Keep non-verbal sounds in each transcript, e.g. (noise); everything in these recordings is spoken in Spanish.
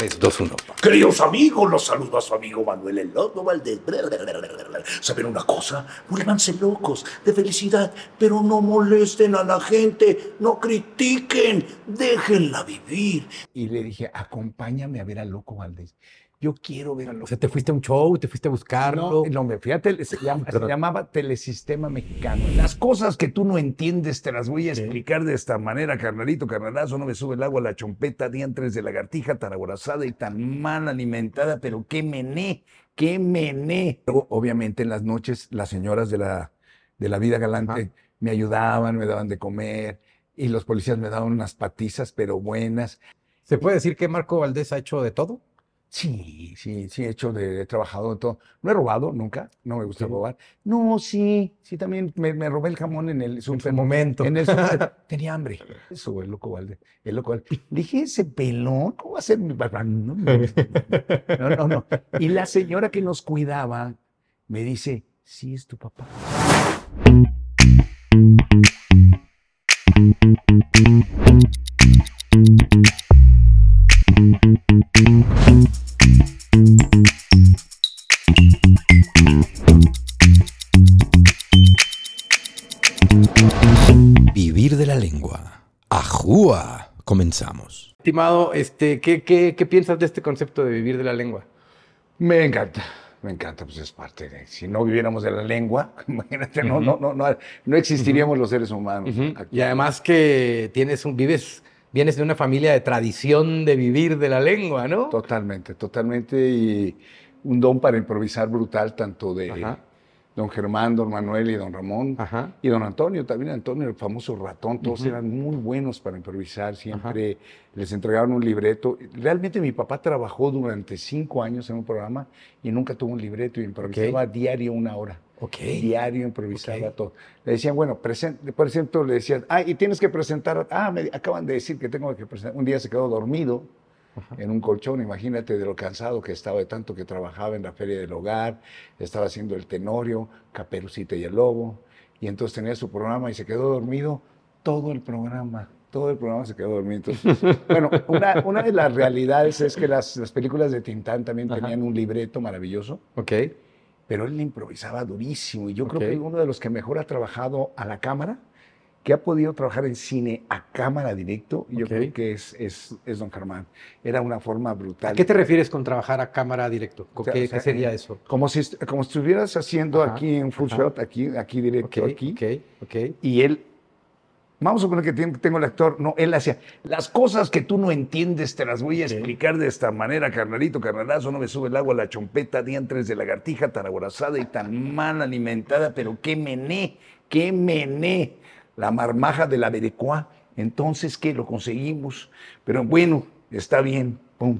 3, 2, 1. Queridos amigos, los saludo a su amigo Manuel El Loco Valdés. ¿Saben una cosa? Vuélvanse locos de felicidad, pero no molesten a la gente, no critiquen, déjenla vivir. Y le dije, acompáñame a ver al Loco Valdés. Yo quiero ver al O sea, te fuiste a un show, te fuiste a buscarlo. No, no, tele- se, (laughs) llama- se llamaba Telesistema Mexicano. Las cosas que tú no entiendes te las voy a explicar de esta manera, carnalito, carnalazo. No me sube el agua la chompeta, diantres de lagartija tan aborazada y tan mal alimentada, pero qué mené, qué mené. Luego, obviamente, en las noches, las señoras de la, de la vida galante Ajá. me ayudaban, me daban de comer y los policías me daban unas patizas, pero buenas. ¿Se puede decir que Marco Valdés ha hecho de todo? Sí, sí, sí, he hecho de, he trabajado en todo. No he robado nunca, no me gusta robar. No, sí, sí, también me, me robé el jamón en el En su súper. momento. En el súper. (laughs) Tenía hambre. Eso, el loco Valde. El loco Valde. Dije, ese pelón, ¿cómo va a ser mi papá? (laughs) No, no, no. Y la señora que nos cuidaba me dice, sí, es tu papá. Comenzamos. Estimado, este, ¿qué, qué, qué piensas de este concepto de vivir de la lengua? Me encanta, me encanta, pues es parte de, si no viviéramos de la lengua, (laughs) imagínate, no, no, no, no, no existiríamos los seres humanos. Y además que tienes un, vives, vienes de una familia de tradición de vivir de la lengua, ¿no? Totalmente, totalmente. Y un don para improvisar brutal, tanto de Ajá. Don Germán, don Manuel y don Ramón. Ajá. Y don Antonio, también Antonio, el famoso ratón, todos eran muy buenos para improvisar, siempre les entregaban un libreto. Realmente mi papá trabajó durante cinco años en un programa y nunca tuvo un libreto y improvisaba diario una hora. Diario improvisaba todo. Le decían, bueno, presen- por ejemplo, le decían, ah, y tienes que presentar, ah, me acaban de decir que tengo que presentar. Un día se quedó dormido en un colchón, imagínate de lo cansado que estaba de tanto que trabajaba en la Feria del Hogar, estaba haciendo el Tenorio, Caperucita y el Lobo, y entonces tenía su programa y se quedó dormido todo el programa. Todo el programa se quedó dormido. Entonces, (laughs) bueno, una, una de las realidades es que las, las películas de Tintán también Ajá. tenían un libreto maravilloso Ok. pero él le improvisaba durísimo. Y yo creo que es uno de los que mejor ha trabajado a la cámara, que ha podido trabajar en cine a cámara directo, yo creo que es, es, es Don Germán. Era una forma brutal. ¿A qué te refieres con trabajar a cámara directo? ¿Qué, o sea, qué sería eso? Como si, como si estuvieras haciendo Ajá, aquí en full ajá. shot, aquí, aquí directo, Ok, aquí. ok, ok. Y él, vamos a suponer que tengo el actor, no, él hacía, las cosas que tú no entiendes te las voy a explicar de esta manera, carnalito, carnalazo, no me sube el agua a la chompeta, diantres de lagartija tan aborazada y tan mal alimentada, pero qué mené, qué mené, la marmaja de la Berecuá. Entonces, ¿qué? Lo conseguimos, pero bueno, está bien, pum.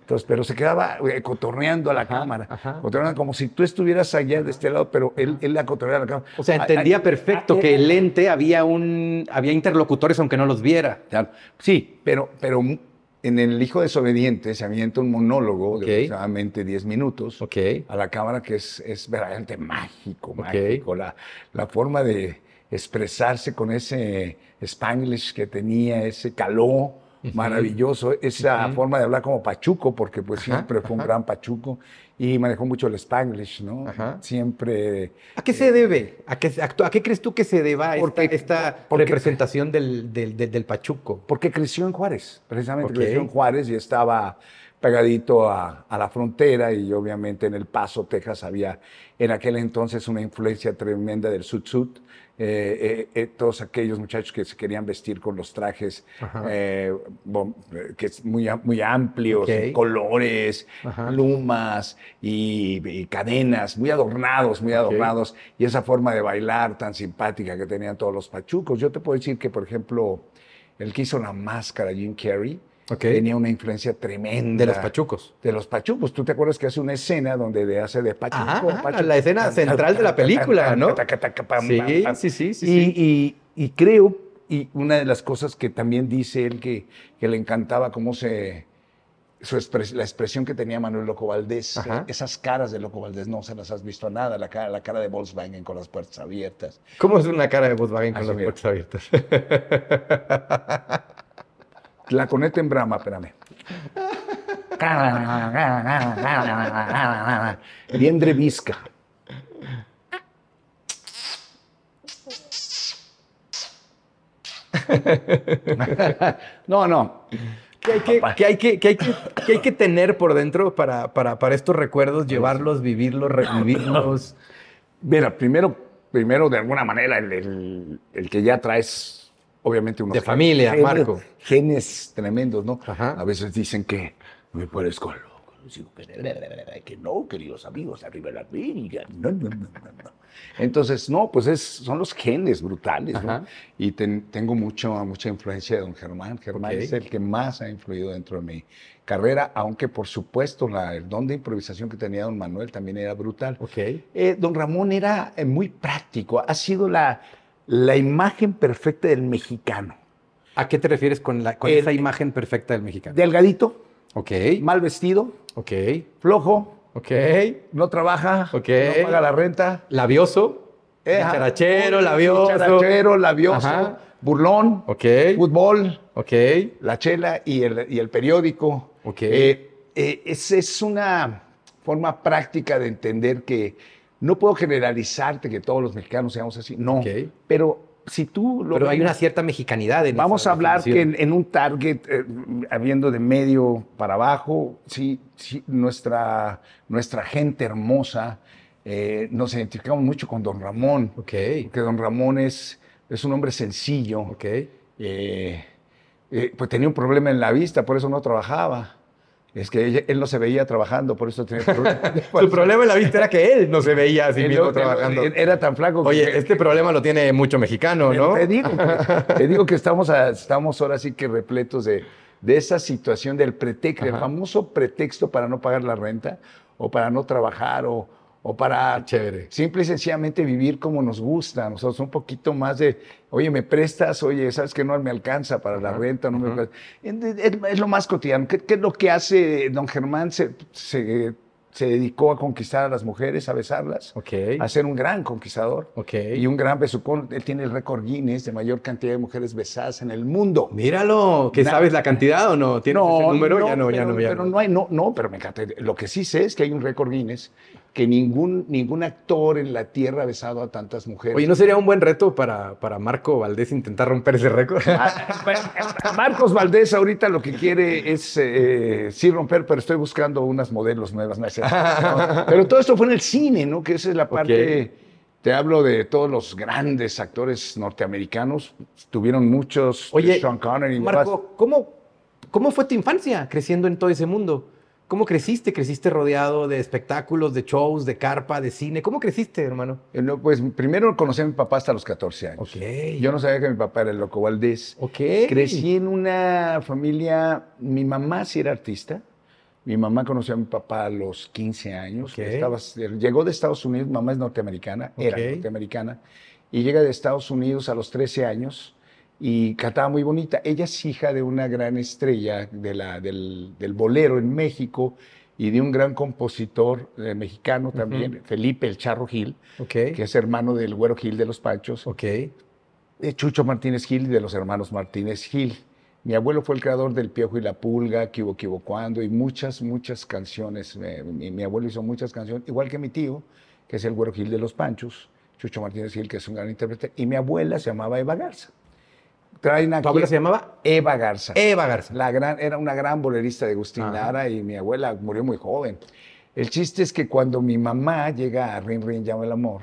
Entonces, pero se quedaba eh, cotorreando a la Ajá, cámara, ajá. cotorreando como si tú estuvieras allá de este lado, pero él, él la cotorreaba a la cámara. O sea, Ah, entendía ah, perfecto ah, que era- el lente había un había interlocutores aunque no los viera. Claro. Sí, pero, pero en El Hijo Desobediente se avienta un monólogo de aproximadamente 10 minutos a la cámara que es, es verdaderamente mágico, mágico. La, la forma de expresarse con ese spanglish que tenía, ese caló maravilloso, esa forma de hablar como pachuco, porque pues Ajá, siempre fue un ajá. gran pachuco y manejó mucho el spanglish, ¿no? Ajá. Siempre... ¿A qué se debe? ¿A qué, a, a qué crees tú que se deba esta, Porque- esta porque- representación del, del, del- del Pachuco? Porque creció en Juárez, precisamente Ok. creció en Juárez y estaba pegadito a, a la frontera y obviamente en El Paso, Texas, había en aquel entonces una influencia tremenda del sud sud. Eh, eh, eh, todos aquellos muchachos que se querían vestir con los trajes bom- que es muy, muy amplios, colores, Ajá. plumas y, y cadenas, muy adornados, muy adornados, y esa forma de bailar tan simpática que tenían todos los pachucos. Yo te puedo decir que, por ejemplo, el que hizo la máscara, Jim Carrey, Ok. tenía una influencia tremenda. De los Pachucos. De los pachucos. ¿Tú te acuerdas que hace una escena donde de- hace de pachuco? Ajá, pachuco, la escena central de la película, ¿no? Sí, sí, sí, sí, Y, sí. y- y creo, y una de las cosas que también dice él que, que le encantaba cómo se... Su expres- la expresión que tenía Manuel Loco Valdés, Ajá. esas caras de Loco Valdés no se las has visto a nada, la cara, la cara de Volkswagen con las puertas abiertas. ¿Cómo es una cara de Volkswagen con Así las mira. puertas abiertas? (laughs) La conecta en brama, espérame. Liendre visca. no, no. ¿Qué hay que, qué hay que, hay que, qué hay que tener por dentro para, para, para estos recuerdos, llevarlos, vivirlos, revivirlos? Mira, primero, primero de alguna manera, el, el- el que ya traes, obviamente, unos De familia, genes, Marco. Genes tremendos, ¿no? Ajá. A veces dicen que me parezco al loco. Que, no, queridos amigos, arriba la América. No, no, no, no, no. Entonces, no, pues es, son los genes brutales, ¿no? Y ten- tengo mucho, mucha influencia de don Germán. Germán es el que más ha influido dentro de mi carrera, aunque por supuesto la, el don de improvisación que tenía don Manuel también era brutal. Eh, don Ramón era eh, muy práctico, ha sido la, la imagen perfecta del mexicano. ¿A qué te refieres con, la, con El- esa imagen perfecta del mexicano? Delgadito, Ok, mal vestido, ok, flojo, ok. no trabaja, Ok. no paga la renta. Labioso. Eh, Dicharachero, labioso. Dicharachero, labioso, Ajá. burlón, Ok, fútbol, ok. la chela y el, y el periódico. Ok. Eh, eh, es, es una forma práctica de entender que no puedo generalizarte que todos los mexicanos seamos así. No. Pero si tú lo Pero hay una cierta mexicanidad en Vamos a hablar que en, en un target, eh, habiendo de medio para abajo, sí, sí, nuestra, nuestra gente hermosa, eh, nos identificamos mucho con don Ramón. Porque don Ramón es, es un hombre sencillo. ok. Eh, eh, pues tenía un problema en la vista, por eso no trabajaba. Es que él no se veía trabajando, por eso tenía problemas. (laughs) Su problema en la vista era que él no se veía a sí Él mismo no- trabajando. Era tan flaco que- Oye, este problema lo tiene mucho mexicano, ¿no? Te digo, que- (laughs) te digo que estamos, a- estamos ahora sí que repletos de, de esa situación del pretexto, el famoso pretexto para no pagar la renta o para no trabajar o, o para chévere. simple y sencillamente vivir como nos gusta. Nosotros un poquito más de, oye, me prestas, oye, sabes que no me alcanza para la renta, no me. Es, es- lo más cotidiano. ¿Qué, qué es lo que hace don Germán? Se, se, se dedicó a conquistar a las mujeres, a besarlas, Ok, a ser un gran conquistador. ok. Y un gran besucón. Él tiene el récord Guinness de mayor cantidad de mujeres besadas en el mundo. Míralo, ¿que sabes la cantidad o no? ¿Tienes ese número? ya no, ya pero, no, ya pero no. no hay, no, no, pero me encanta. Lo que sí sé es que hay un récord Guinness que ningún, ningún actor en la tierra ha besado a tantas mujeres. Oye, ¿no sería un buen reto para, para Marco Valdés intentar romper ese récord? Ah, (laughs) Marcos Valdés ahorita lo que quiere es eh, sí romper, pero estoy buscando unas modelos nuevas. no. No, (laughs) Pero todo esto fue en el cine, ¿no? Que esa es la parte. Te hablo de todos los grandes actores norteamericanos. Tuvieron muchos. Oye, Sean Connery. Marco, ¿cómo, ¿cómo fue tu infancia creciendo en todo ese mundo? ¿Cómo creciste? ¿Creciste rodeado de espectáculos, de shows, de carpa, de cine? ¿Cómo creciste, hermano? Eh, no, pues primero conocí a mi papá hasta los 14 años. Ok. Yo no sabía que mi papá era el Loco Valdés. Ok. Crecí en una familia, mi mamá sí era artista. Mi mamá conoció a mi papá a los 15 años. Ok. Estaba- llegó de Estados Unidos, mamá es norteamericana, era norteamericana, y llega de Estados Unidos a los 13 años y cantaba muy bonita. Ella es hija de una gran estrella de la, del, del bolero en México y de un gran compositor eh, mexicano también, Felipe El Charro Gil, que es hermano del Güero Gil de los Panchos de Chucho Martínez Gil y de los hermanos Martínez Gil. Mi abuelo fue el creador del Piojo y la Pulga, que hubo, que hubo cuando, y muchas, muchas canciones. Eh, Mi, mi abuelo hizo muchas canciones, igual que mi tío, que es el Güero Gil de los Panchos, Chucho Martínez Gil, que es un gran intérprete, y mi abuela se llamaba Eva Garza. Traen aquí ¿Tu abuela se llamaba? Eva Garza. Eva Garza. La gran, era una gran bolerista de Agustín. Lara y mi abuela murió muy joven. El chiste es que cuando mi mamá llega a Rin Rin Llama el Amor,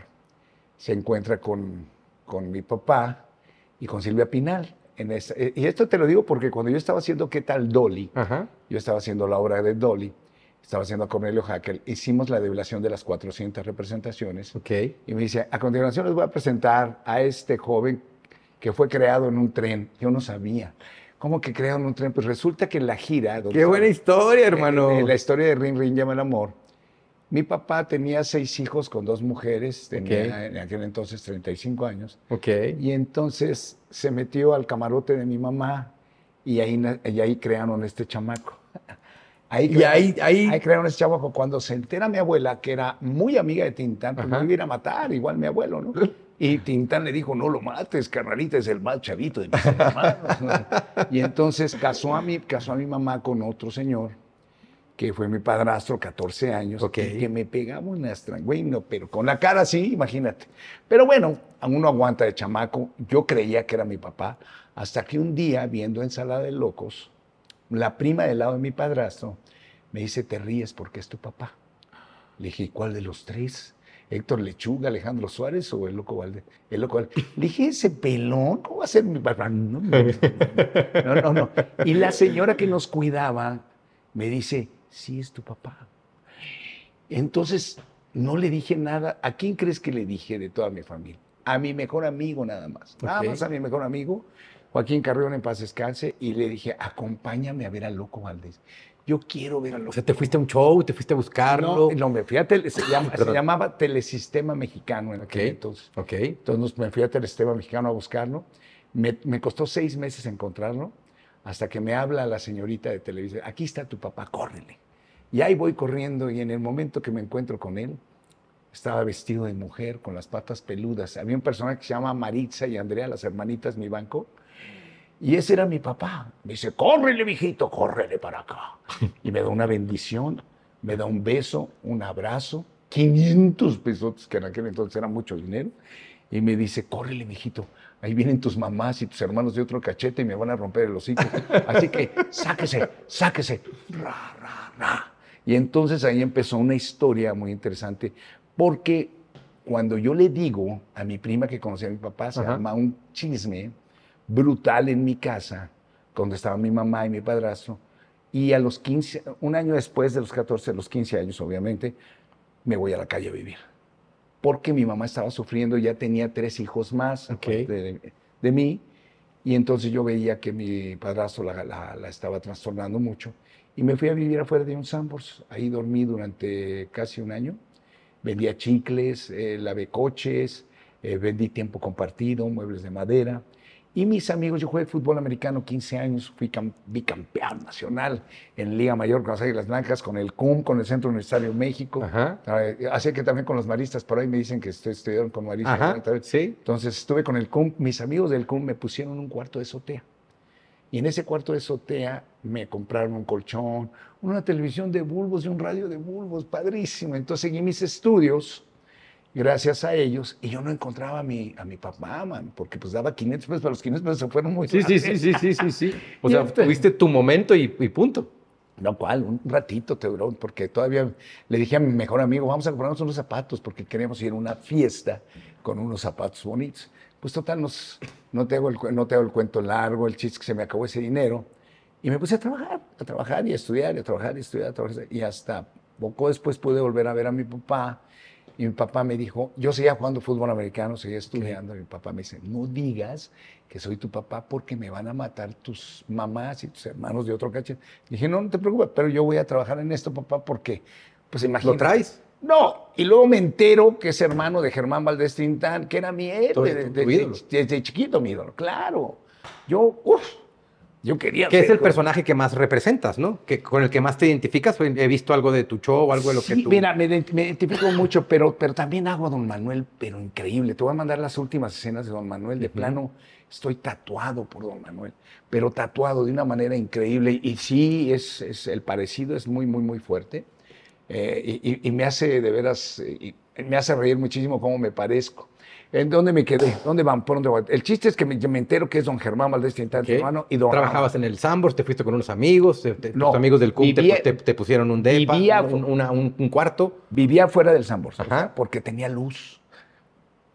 se encuentra con, con mi papá y con Silvia Pinal. En esa- eh, y esto te lo digo porque cuando yo estaba haciendo ¿Qué tal Dolly? Ajá. Yo estaba haciendo la obra de Dolly, estaba haciendo a Cornelio Hackel, hicimos la debilación de las 400 representaciones. Y me dice, a continuación les voy a presentar a este joven que fue creado en un tren. Yo no sabía. ¿Cómo que creado en un tren? Pues resulta que en la gira... Qué buena historia, hermano. En, en la historia de Rin Rin Llama el Amor, mi papá tenía seis hijos con dos mujeres, tenía Ok. en aquel entonces 35 años, Ok. y entonces se metió al camarote de mi mamá y ahí, y ahí crearon este chamaco. Ahí (laughs) Y ahí- ahí- ahí crearon este chamaco. Cuando se entera mi abuela, que era muy amiga de Tintán, pues Ajá. me iba a ir a matar, igual mi abuelo, ¿no? (laughs) Y Tintán le dijo, no lo mates, carnalita, es el más chavito de mis hermanos. ¿no? Y entonces casó a, mi, casó a mi mamá con otro señor, que fue mi padrastro, 14 años, y que me pegaba una estran- güey, no, pero con la cara así, imagínate. Pero bueno, aún no aguanta de chamaco. Yo creía que era mi papá, hasta que un día, viendo Ensalada de Locos, la prima del lado de mi padrastro me dice, te ríes porque es tu papá. Le dije, ¿y cuál de los tres? Héctor Lechuga, Alejandro Suárez o el Loco Valdés. El Loco Valdés. Le dije, ese pelón, ¿cómo va a ser mi papá? No, no, no, no. Y la señora que nos cuidaba me dice, sí es tu papá. Entonces, no le dije nada. ¿A quién crees que le dije de toda mi familia? A mi mejor amigo nada más. Nada más a mi mejor amigo, Joaquín Carrión en paz descanse, y le dije, acompáñame a ver al Loco Valdés. Yo quiero ver al O sea, te fuiste a un show, te fuiste a buscarlo. no, no, me fui a tele- se, llama- se llamaba Telesistema Mexicano en aquel Ok. entonces. Ok. Entonces me fui a Telesistema Mexicano a buscarlo. Me, me costó seis meses encontrarlo hasta que me habla la señorita de televisión. Aquí está tu papá, córrele. Y ahí voy corriendo y en el momento que me encuentro con él, estaba vestido de mujer con las patas peludas. Había un personaje que se llama Maritza y Andrea, las hermanitas, mi banco. Y ese era mi papá. Me dice, córrele, mijito, córrele para acá. Y me da una bendición, me da un beso, un abrazo, 500 pesos, que en aquel entonces era mucho dinero. Y me dice, córrele, mijito, ahí vienen tus mamás y tus hermanos de otro cachete y me van a romper el hocico. Así que sáquese, sáquese. Ra, ra, ra. Y entonces ahí empezó una historia muy interesante, porque cuando yo le digo a mi prima que conocía a mi papá, se Ajá. arma un chisme brutal en mi casa, donde estaban mi mamá y mi padrastro. Y a los 15, un año después de los 14, a los 15 años, obviamente, me voy a la calle a vivir. Porque mi mamá estaba sufriendo, ya tenía tres hijos más Ok. aparte de, de mí. Y entonces yo veía que mi padrastro la, la- la estaba trastornando mucho. Y me fui a vivir afuera de un Sambors. Ahí dormí durante casi un año. Vendía chicles, eh, lavé coches, eh, vendí tiempo compartido, muebles de madera. Y mis amigos, yo jugué fútbol americano 15 años, fui cam- bicampeón nacional en Liga Mayor con las Águilas Blancas, con el CUM, con el Centro Universitario México. Ajá. Eh, Así que también con los maristas, por ahí me dicen que estoy- estudiaron con maristas. Entonces estuve con el CUM, mis amigos del CUM me pusieron un cuarto de azotea. Y en ese cuarto de azotea me compraron un colchón, una televisión de bulbos y un radio de bulbos, padrísimo. Entonces seguí mis estudios gracias a ellos y yo no encontraba a mi, a mi papá, man, porque pues daba 500 pesos, pero los 500 pesos se fueron muy Sí, sí, sí, sí, sí, sí, sí. O sea, tuviste tu momento y, y punto. No, ¿cuál? Un ratito te duró, porque todavía le dije a mi mejor amigo, vamos a comprarnos unos zapatos, porque queremos ir a una fiesta con unos zapatos bonitos. Pues total, nos, no, te hago el, no te hago el cuento largo, el chiste que se me acabó ese dinero. Y me puse a trabajar, a trabajar y a estudiar, y a trabajar y a estudiar, a trabajar. Y hasta poco después pude volver a ver a mi papá. Y mi papá me dijo, yo seguía jugando fútbol americano, seguía estudiando. Y mi papá me dice, no digas que soy tu papá porque me van a matar tus mamás y tus hermanos de otro cachete. Dije, no, no te preocupes, pero yo voy a trabajar en esto, papá, porque, pues imagínate. ¿Lo traes? No, y luego me entero que es hermano de Germán Valdés Tintán, que era mi héroe desde chiquito, mi ídolo, claro. Yo, uff, yo quería Que es el personaje que más representas, ¿no? Que, con el que más te identificas. He visto algo de tu show o algo de lo que tú... mira, me, me identifico mucho, pero, pero también hago a Don Manuel, pero increíble. Te voy a mandar las últimas escenas de Don Manuel. De plano, estoy tatuado por Don Manuel, pero tatuado de una manera increíble. Y sí, es, es- el parecido es muy, muy, muy fuerte. Eh, y, y- y me hace de veras, eh, y me hace reír muchísimo cómo me parezco. ¿En dónde me quedé? ¿Dónde van? ¿Por dónde voy? El chiste es que me, me entero que es don Germán Valdés Tintán, Ok. tu hermano, y don Trabajabas en el Sambors, te fuiste con unos amigos, te- te- No, tus amigos del CUM te- vivía- te, te pusieron un depa, vivía- un, una- un- un cuarto. Vivía fuera del Sambors, o sea, porque tenía luz.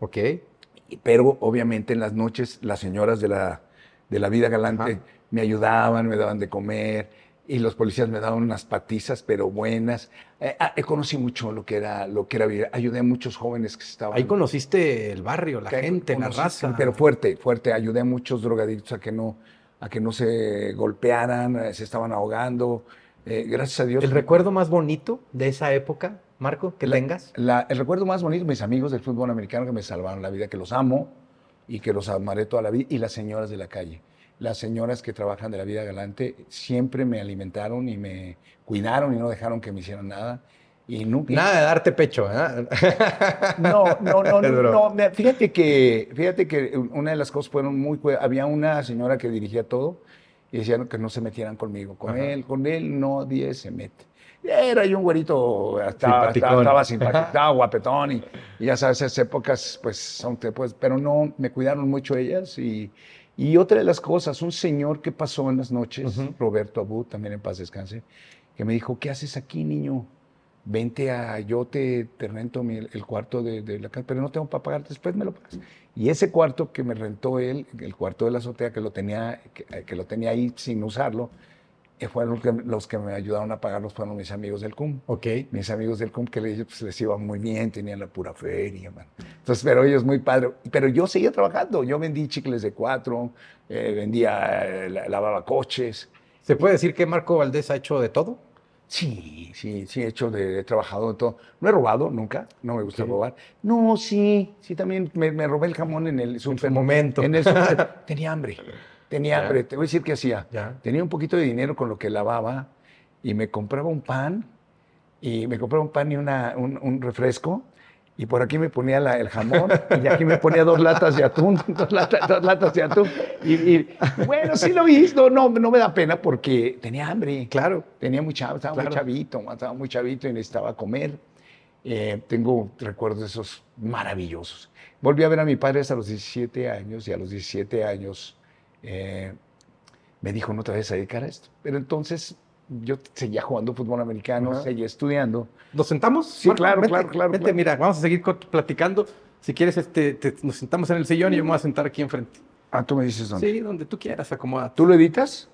Ok. Pero obviamente en las noches las señoras de la, de la vida galante Ajá. me ayudaban, me daban de comer y los policías me daban unas patizas, pero buenas. Eh, ah, eh, conocí mucho lo que era lo que era vida. Ayudé a muchos jóvenes que estaban Ahí conociste el barrio, la gente, la conocí- raza. Pero fuerte, fuerte. Ayudé a muchos drogadictos a que no a que no se golpearan, eh, se estaban ahogando. Eh, gracias a Dios. ¿El recuerdo más bonito de esa época, Marco, que tengas? La- el recuerdo más bonito, mis amigos del fútbol americano que me salvaron la vida, que los amo y que los amaré toda la vida, y las señoras de la calle. Las señoras que trabajan de la vida galante siempre me alimentaron y me cuidaron y no dejaron que me hicieran nada. Y nunca. Nada de darte pecho, ¿eh? (laughs) No, no, no, (laughs) no, no, Fíjate que, fíjate que una de las cosas fueron muy. Había una señora que dirigía todo y decían que no se metieran conmigo. Con Ajá. él, con él nadie se mete. Era yo un güerito, estaba, estaba, estaba simpático, (laughs) estaba guapetón y, y ya sabes, esas épocas, pues, son, pues, pero no, me cuidaron mucho ellas y, y otra de las cosas, un señor que pasó en las noches, Roberto Abud, también en paz descanse, que me dijo, ¿qué haces aquí, niño? Vente a, yo te, te rento mi- el cuarto de, de la casa, pero no tengo para pagar, después me lo pagas. Y ese cuarto que me rentó él, el cuarto de la azotea, que lo tenía, que, que lo tenía ahí sin usarlo, fueron los que, los que me ayudaron a pagarlos, fueron mis amigos del CUM. Ok. Mis amigos del CUM que les, pues, les iba muy bien, tenían la pura feria, man. Entonces, pero ellos muy padre. Pero yo seguía trabajando. Yo vendí chicles de cuatro, eh, vendía, eh, la- lavaba coches. ¿Se puede decir que Marco Valdés ha hecho de todo? Sí, sí, sí, he hecho de, he trabajado en todo. No he robado nunca, no me gusta Ok. robar. No, sí, sí, también me, me robé el jamón en el super. momento. En el super. (laughs) Tenía hambre, tenía Ya. hambre. Te voy a decir qué hacía. Ya. Tenía un poquito de dinero con lo que lavaba y me compraba un pan y me compraba un pan y una, un, un refresco. Y por aquí me ponía la- el jamón y aquí me ponía dos latas de atún, (laughs) dos, lata- dos latas de atún. Y, y, bueno, sí lo hice, no, no, no me da pena porque tenía hambre. Claro. Tenía mucha, estaba Claro. muy chavito, estaba muy chavito y necesitaba comer. Eh, tengo recuerdos de esos maravillosos. Volví a ver a mi padre hasta los 17 años y a los 17 años eh, me dijo, no te vayas a dedicar a esto. Pero entonces yo seguía jugando fútbol americano, Ajá. seguía estudiando. ¿Nos sentamos? Sí, claro, claro, claro, Vente, claro. mira, vamos a seguir platicando. Si quieres, este, te- nos sentamos en el sillón y yo me voy a sentar aquí enfrente. Ah, tú me dices dónde. Sí, donde tú quieras, acomoda. ¿Tú lo editas?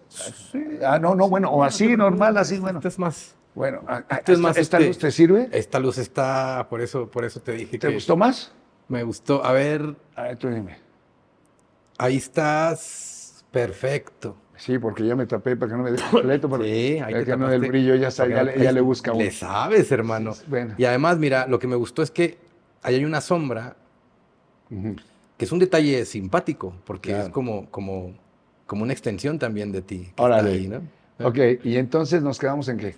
Ah, no, no, bueno, o así, normal, así, bueno. Este es más. Bueno, ah, ah, Este es más, ¿esta este- luz te sirve? Esta luz está, por eso, por eso te dije ¿Te que gustó más? me gustó. A ver, A ver, tú dime. ahí estás. Perfecto. Sí, porque ya me tapé para que no me dé completo. (laughs) Sí, te que no del brillo ya, está, ya, le- ya le busca uno. Le sabes, hermano. Bueno. Y además, mira, lo que me gustó es que ahí hay una sombra que es un detalle simpático, porque Claro. es como, como, como una extensión también de ti. ahí, ¿no? Ok, y entonces nos quedamos en qué?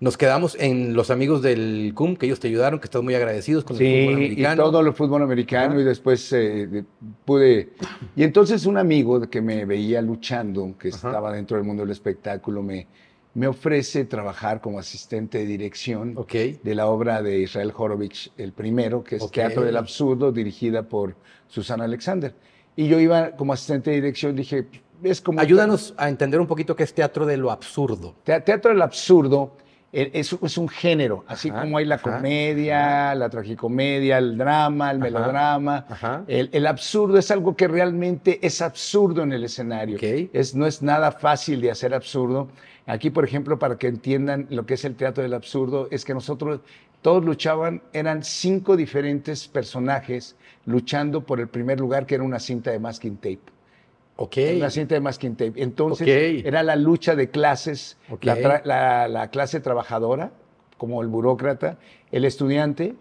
Nos quedamos en los amigos del CUM, que ellos te ayudaron, que estás muy agradecidos con el fútbol y americano. todo el fútbol americano y después eh, de- pude... Y entonces un amigo que me veía luchando, que Ajá. estaba dentro del mundo del espectáculo, me, me ofrece trabajar como asistente de dirección de la obra de Israel Horovich, el primero, que es. Teatro del Absurdo, dirigida por Susana Alexander. Y yo iba como asistente de dirección, dije, es como... Ayúdanos a entender un poquito qué es teatro de lo absurdo. Te- Teatro del absurdo es, es un género, así Ajá, como hay la ajá, comedia, la tragicomedia, el drama, el melodrama. El, el absurdo es algo que realmente es absurdo en el escenario. Es, no es nada fácil de hacer absurdo. Aquí, por ejemplo, para que entiendan lo que es el teatro del absurdo, es que nosotros todos luchaban, eran cinco diferentes personajes luchando por el primer lugar, que era una cinta de masking tape. Ok. Una cinta de masking tape. Entonces, era la lucha de clases, Ok. la, tra- la- la clase trabajadora, como el burócrata, el estudiante,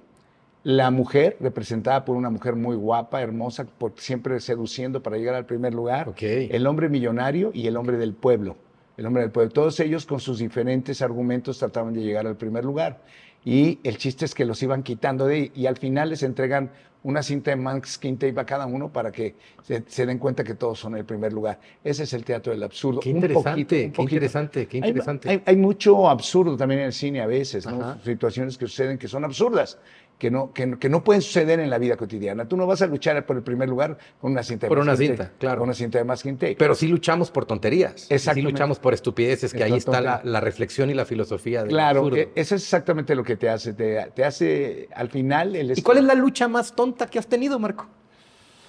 la mujer, representada por una mujer muy guapa, hermosa, por, siempre seduciendo para llegar al primer lugar, el hombre millonario y el hombre del pueblo. El hombre del pueblo. Todos ellos con sus diferentes argumentos trataban de llegar al primer lugar. Y el chiste es que los iban quitando de ahí y al final les entregan una cinta de masking tape a cada uno para que se, se den cuenta que todos son el primer lugar. Ese es el teatro del absurdo. Qué Un interesante, poquito, un qué poquito. interesante, qué Hay- interesante. Hay, hay mucho absurdo también en el cine a veces, ¿no? Situaciones que suceden que son absurdas, que no, que, no- que no pueden suceder en la vida cotidiana. Tú no vas a luchar por el primer lugar con una cinta de Por una cinta, claro. Con una cinta de masking tape. Pero sí luchamos por tonterías. Sí Exactamente. luchamos por estupideces, que ahí está la, reflexión y la filosofía del Claro, absurdo. eso es exactamente lo que te hace. Te, te hace, al final, el... ¿Y cuál es la lucha más tonta que has tenido, Marco?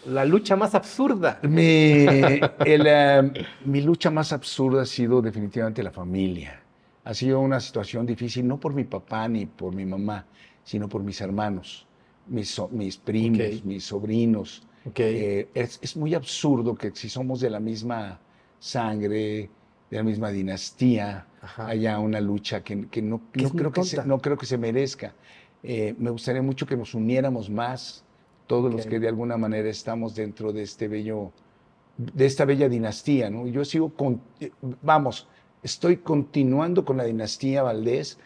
La lucha más absurda. Mi, el, eh, mi lucha más absurda ha sido definitivamente la familia. Ha sido una situación difícil, no por mi papá ni por mi mamá, sino por mis hermanos, mis, so- mis primos, mis sobrinos. Ok. Eh, es, es muy absurdo que si somos de la misma sangre, de la misma dinastía, Ajá. haya una lucha que, que no, Que no creo que se, no creo que se merezca. Eh, me gustaría mucho que nos uniéramos más, todos los que de alguna manera estamos dentro de este bello, de esta bella dinastía, ¿no? Yo sigo con, eh, vamos, estoy continuando con la dinastía Valdés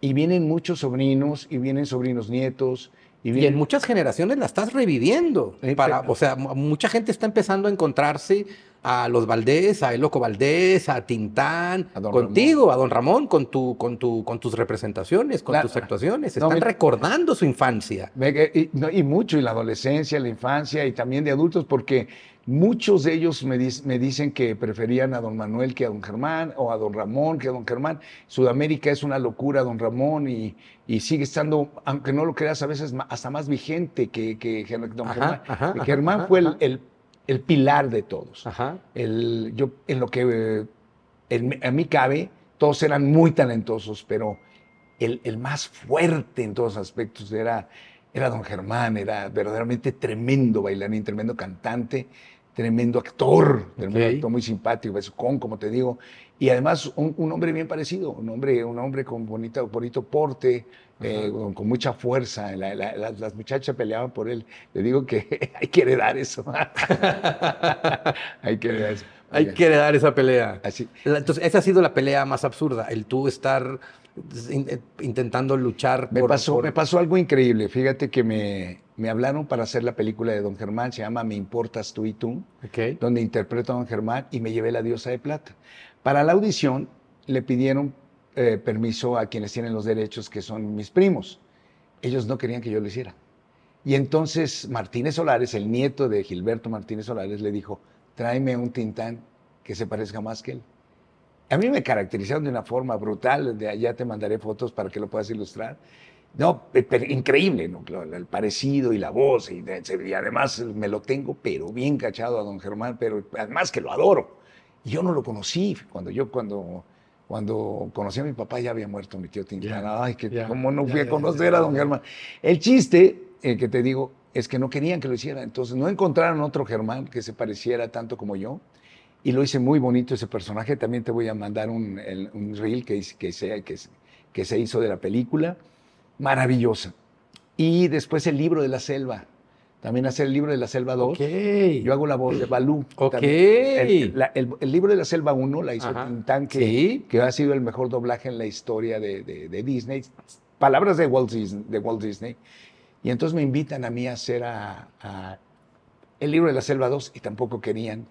y vienen muchos sobrinos y vienen sobrinos nietos y en muchas generaciones la estás reviviendo. Para, pero- o sea, mu- mucha gente está empezando a encontrarse a los Valdés, a Eloco Valdés, a Tintán, A contigo, a don Ramón, con, tu, con, tu, con tus representaciones, con La- tus actuaciones. No, Están mira- recordando su infancia. No, y mucho, y la adolescencia, la infancia, y también de adultos, porque muchos de ellos me, dicen que preferían a don Manuel que a don Germán, o a don Ramón que a don Germán. Sudamérica es una locura, don Ramón, y, y sigue estando, aunque no lo creas, a veces hasta más vigente que, que don Ajá, Germán. ajá, Germán ajá, fue el, el- el pilar de todos. Ajá. El, yo, en lo que eh, en- a mí cabe, todos eran muy talentosos, pero el, el más fuerte en todos aspectos era, era don Germán, era verdaderamente tremendo bailarín, tremendo cantante, tremendo actor, tremendo actor muy simpático, besucón, como te digo, y además un, un hombre bien parecido, un hombre, un hombre con bonita, bonito porte, eh, con, con mucha fuerza. La- la- la- las muchachas peleaban por él. Le digo que (laughs) (laughs) hay que heredar eso. hay que heredar eso. Hay que heredar esa pelea. Así. Entonces, esa ha sido la pelea más absurda, el tú estar in- eh, intentando luchar Me por- pasó, por- me pasó algo increíble. Fíjate que me, me hablaron para hacer la película de Don Germán, se llama Me Importas Tú y Tú, donde interpreto a Don Germán y me llevé la diosa de plata. Para la audición le pidieron eh, permiso a quienes tienen los derechos, que son mis primos. Ellos no querían que yo lo hiciera. Y entonces Martínez Solares, el nieto de Gilberto Martínez Solares, le dijo, tráeme un Tintán que se parezca más que él. A mí me caracterizaron de una forma brutal, de allá te mandaré fotos para que lo puedas ilustrar. No, pe- pero increíble, ¿no? El parecido y la voz, y, y además me lo tengo, pero bien cachado a don Germán, pero además que lo adoro. Y yo no lo conocí, cuando yo, cuando, cuando conocí a mi papá ya había muerto mi tío Tintán. Ya, Ay, que ya, cómo no fui a ya, conocer a don. Germán. El chiste eh, que te digo es que no querían que lo hiciera, entonces no encontraron otro Germán que se pareciera tanto como yo. Y lo hice muy bonito ese personaje. También te voy a mandar un, el- un reel que, que, se, que, que se hizo de la película. Maravillosa. Y después el libro de la selva. También hacer el libro de la selva 2. Ok. Yo hago la voz de Balú. El, la- el- el libro de la selva 1 la hizo. Tintán, que, Sí. que ha sido el mejor doblaje en la historia de, de- de Disney. Palabras de Walt, Disney, de Walt Disney. Y entonces me invitan a mí a hacer a- a el libro de la selva 2 y tampoco querían.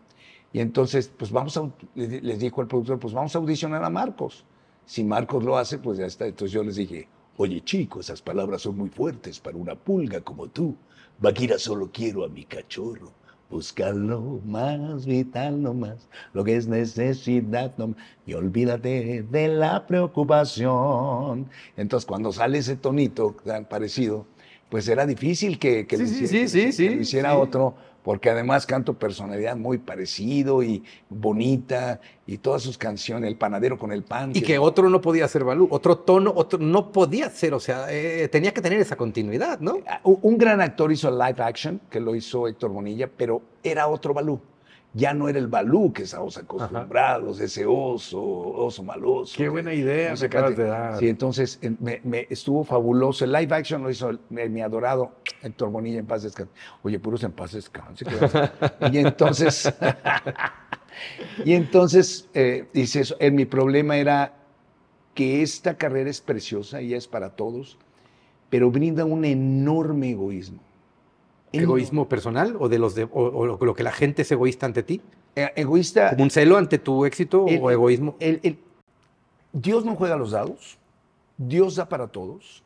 Y entonces, pues vamos a, les les dijo el productor, pues vamos a audicionar a Marcos. Si Marcos lo hace, pues ya está. Entonces yo les dije, oye chico, esas palabras son muy fuertes para una pulga como tú. Vaquira, solo quiero a mi cachorro. Buscarlo más vital nomás, lo que es necesidad nomás, y olvídate de la preocupación. Entonces cuando sale ese tonito tan parecido, pues era difícil que, que Sí, lo sí, hiciera, sí, que lo hiciera otro, porque además canto personalidad muy parecido y bonita, y todas sus canciones, El panadero con el pan. Y que otro no podía ser Balú, otro tono, otro no podía ser, o sea, eh, tenía que tener esa continuidad, ¿no? Ah, Un un gran actor hizo live action, que lo hizo Héctor Bonilla, pero era otro Balú. Ya no era el Balú que estamos acostumbrados, ese oso, oso maloso. Qué buena idea no se acabas de dar. Sí, entonces en- me, me estuvo fabuloso. El live action lo hizo el- mi, adorado Héctor Bonilla en paz descanse. Oye, puros en paz descanse. y entonces, (laughs) y entonces eh, dice eso. Eh, mi problema era que esta carrera es preciosa y es para todos, pero brinda un enorme egoísmo. ¿Egoísmo personal o de los de, o, o lo, que la gente es egoísta ante ti? Eh, egoísta. ¿Como un celo ante tu éxito El- o egoísmo? el- el- Dios no juega los dados, Dios da para todos,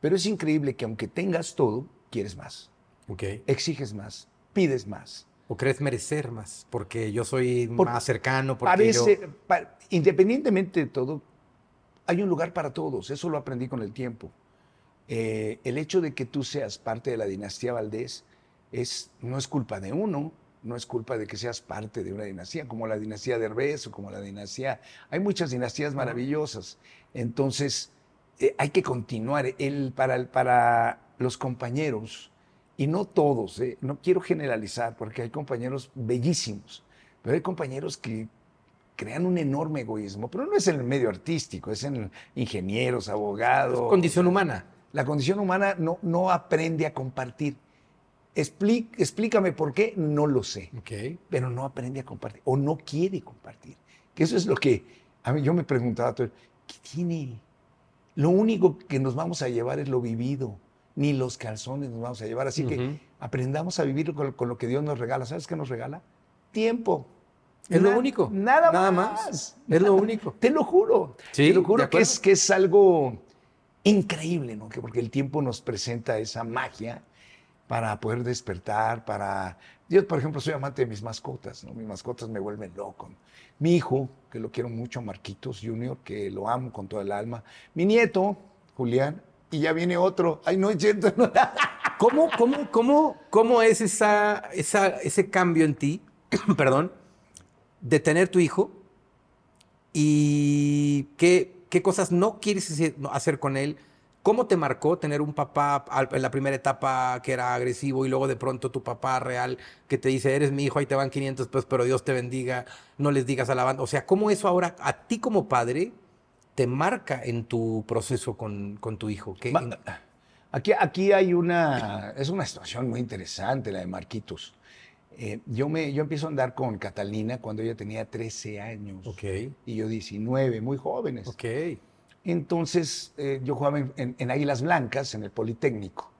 pero es increíble que aunque tengas todo, quieres más, Ok. exiges más, pides más. ¿O crees merecer más? Porque yo soy Por- más cercano, porque Parece, yo... pa- independientemente de todo, hay un lugar para todos, eso lo aprendí con el tiempo. Eh, el hecho de que tú seas parte de la dinastía Valdés es, no es culpa de uno, no es culpa de que seas parte de una dinastía, como la dinastía de Herbés o como la dinastía... Hay muchas dinastías maravillosas. Entonces, eh, hay que continuar. El, para, los compañeros, y no todos, eh, no quiero generalizar, porque hay compañeros bellísimos, pero hay compañeros que crean un enorme egoísmo, pero no es en el medio artístico, es en ingenieros, abogados. Condición humana. La condición humana no, no aprende a compartir. Expli- explícame por qué, no lo sé, Ok. pero no aprende a compartir o no quiere compartir. Que eso es lo que a mí yo me preguntaba, todo, ¿qué tiene? Lo único que nos vamos a llevar es lo vivido, ni los calzones nos vamos a llevar. Así que aprendamos a vivir con, con lo que Dios nos regala. ¿Sabes qué nos regala? Tiempo. Es lo único. Nada, Nada más. más. Es lo único. Te lo juro. Sí, te lo juro que es, que es algo increíble, ¿no? Que porque el tiempo nos presenta esa magia para poder despertar, para... Yo, por ejemplo, soy amante de mis mascotas, ¿no? Mis mascotas me vuelven loco. Mi hijo, que lo quiero mucho, Marquitos Junior, que lo amo con toda el alma. Mi nieto, Julián, y ya viene otro. Ay, no no. (laughs) ¿Cómo, cómo, cómo, cómo es esa, esa, ese cambio en ti, (clears throat) perdón, de tener tu hijo y qué, qué cosas no quieres hacer- con él? ¿Cómo te marcó tener un papá en la primera etapa que era agresivo y luego de pronto tu papá real que te dice, eres mi hijo, ahí te van 500 pesos, pero Dios te bendiga, no les digas a la banda? O sea, ¿cómo eso ahora a ti como padre te marca en tu proceso con, con tu hijo? ¿Qué- Ma- Aquí, aquí hay una, es una situación muy interesante la de Marquitos. Eh, yo, me, yo empiezo a andar con Catalina cuando ella tenía 13 años Ok, y yo 19, muy jóvenes. ok. Entonces eh, yo jugaba en, en- en Águilas Blancas, en el Politécnico.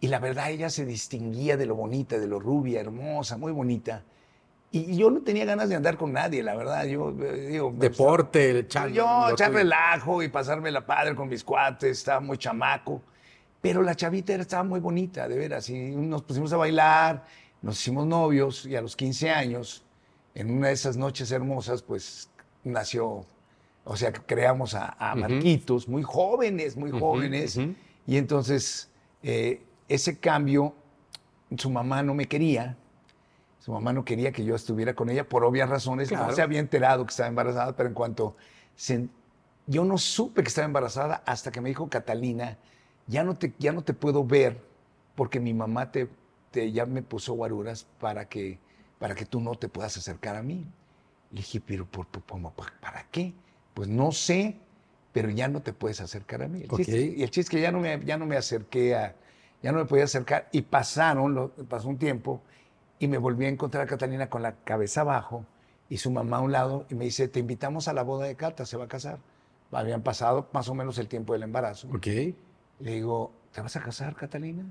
Y la verdad ella se distinguía de lo bonita, de lo rubia, hermosa, muy bonita. Y yo no tenía ganas de andar con nadie, la verdad. Yo eh, digo, Deporte, el chan- yo echar relajo y pasarme la padre con mis cuates, estaba muy chamaco. Pero la chavita era, estaba muy bonita, de veras. Y nos pusimos a bailar, nos hicimos novios y a los 15 años, en una de esas noches hermosas, pues nació, o sea, creamos a. Marquitos, muy jóvenes, muy jóvenes. Y entonces eh, ese cambio, su mamá no me quería. Su mamá no quería que yo estuviera con ella por obvias razones. No se había enterado que estaba embarazada, pero en cuanto se- yo no supe que estaba embarazada hasta que me dijo Catalina, ya no te, ya no te puedo ver porque mi mamá te, te- ya me puso guaruras para que, para que tú no te puedas acercar a mí. Le dije, pero por, por- ¿para qué? Pues no sé, pero ya no te puedes acercar a mí. El Ok. chiste- y el chiste es que ya no me, ya no me acerqué a, ya no me podía acercar y pasaron, lo- pasó un tiempo y me volví a encontrar a Catalina con la cabeza abajo y su mamá a un lado y me dice, te invitamos a la boda de Cata, se va a casar. Habían pasado más o menos el tiempo del embarazo. Ok. Le digo, ¿te vas a casar, Catalina?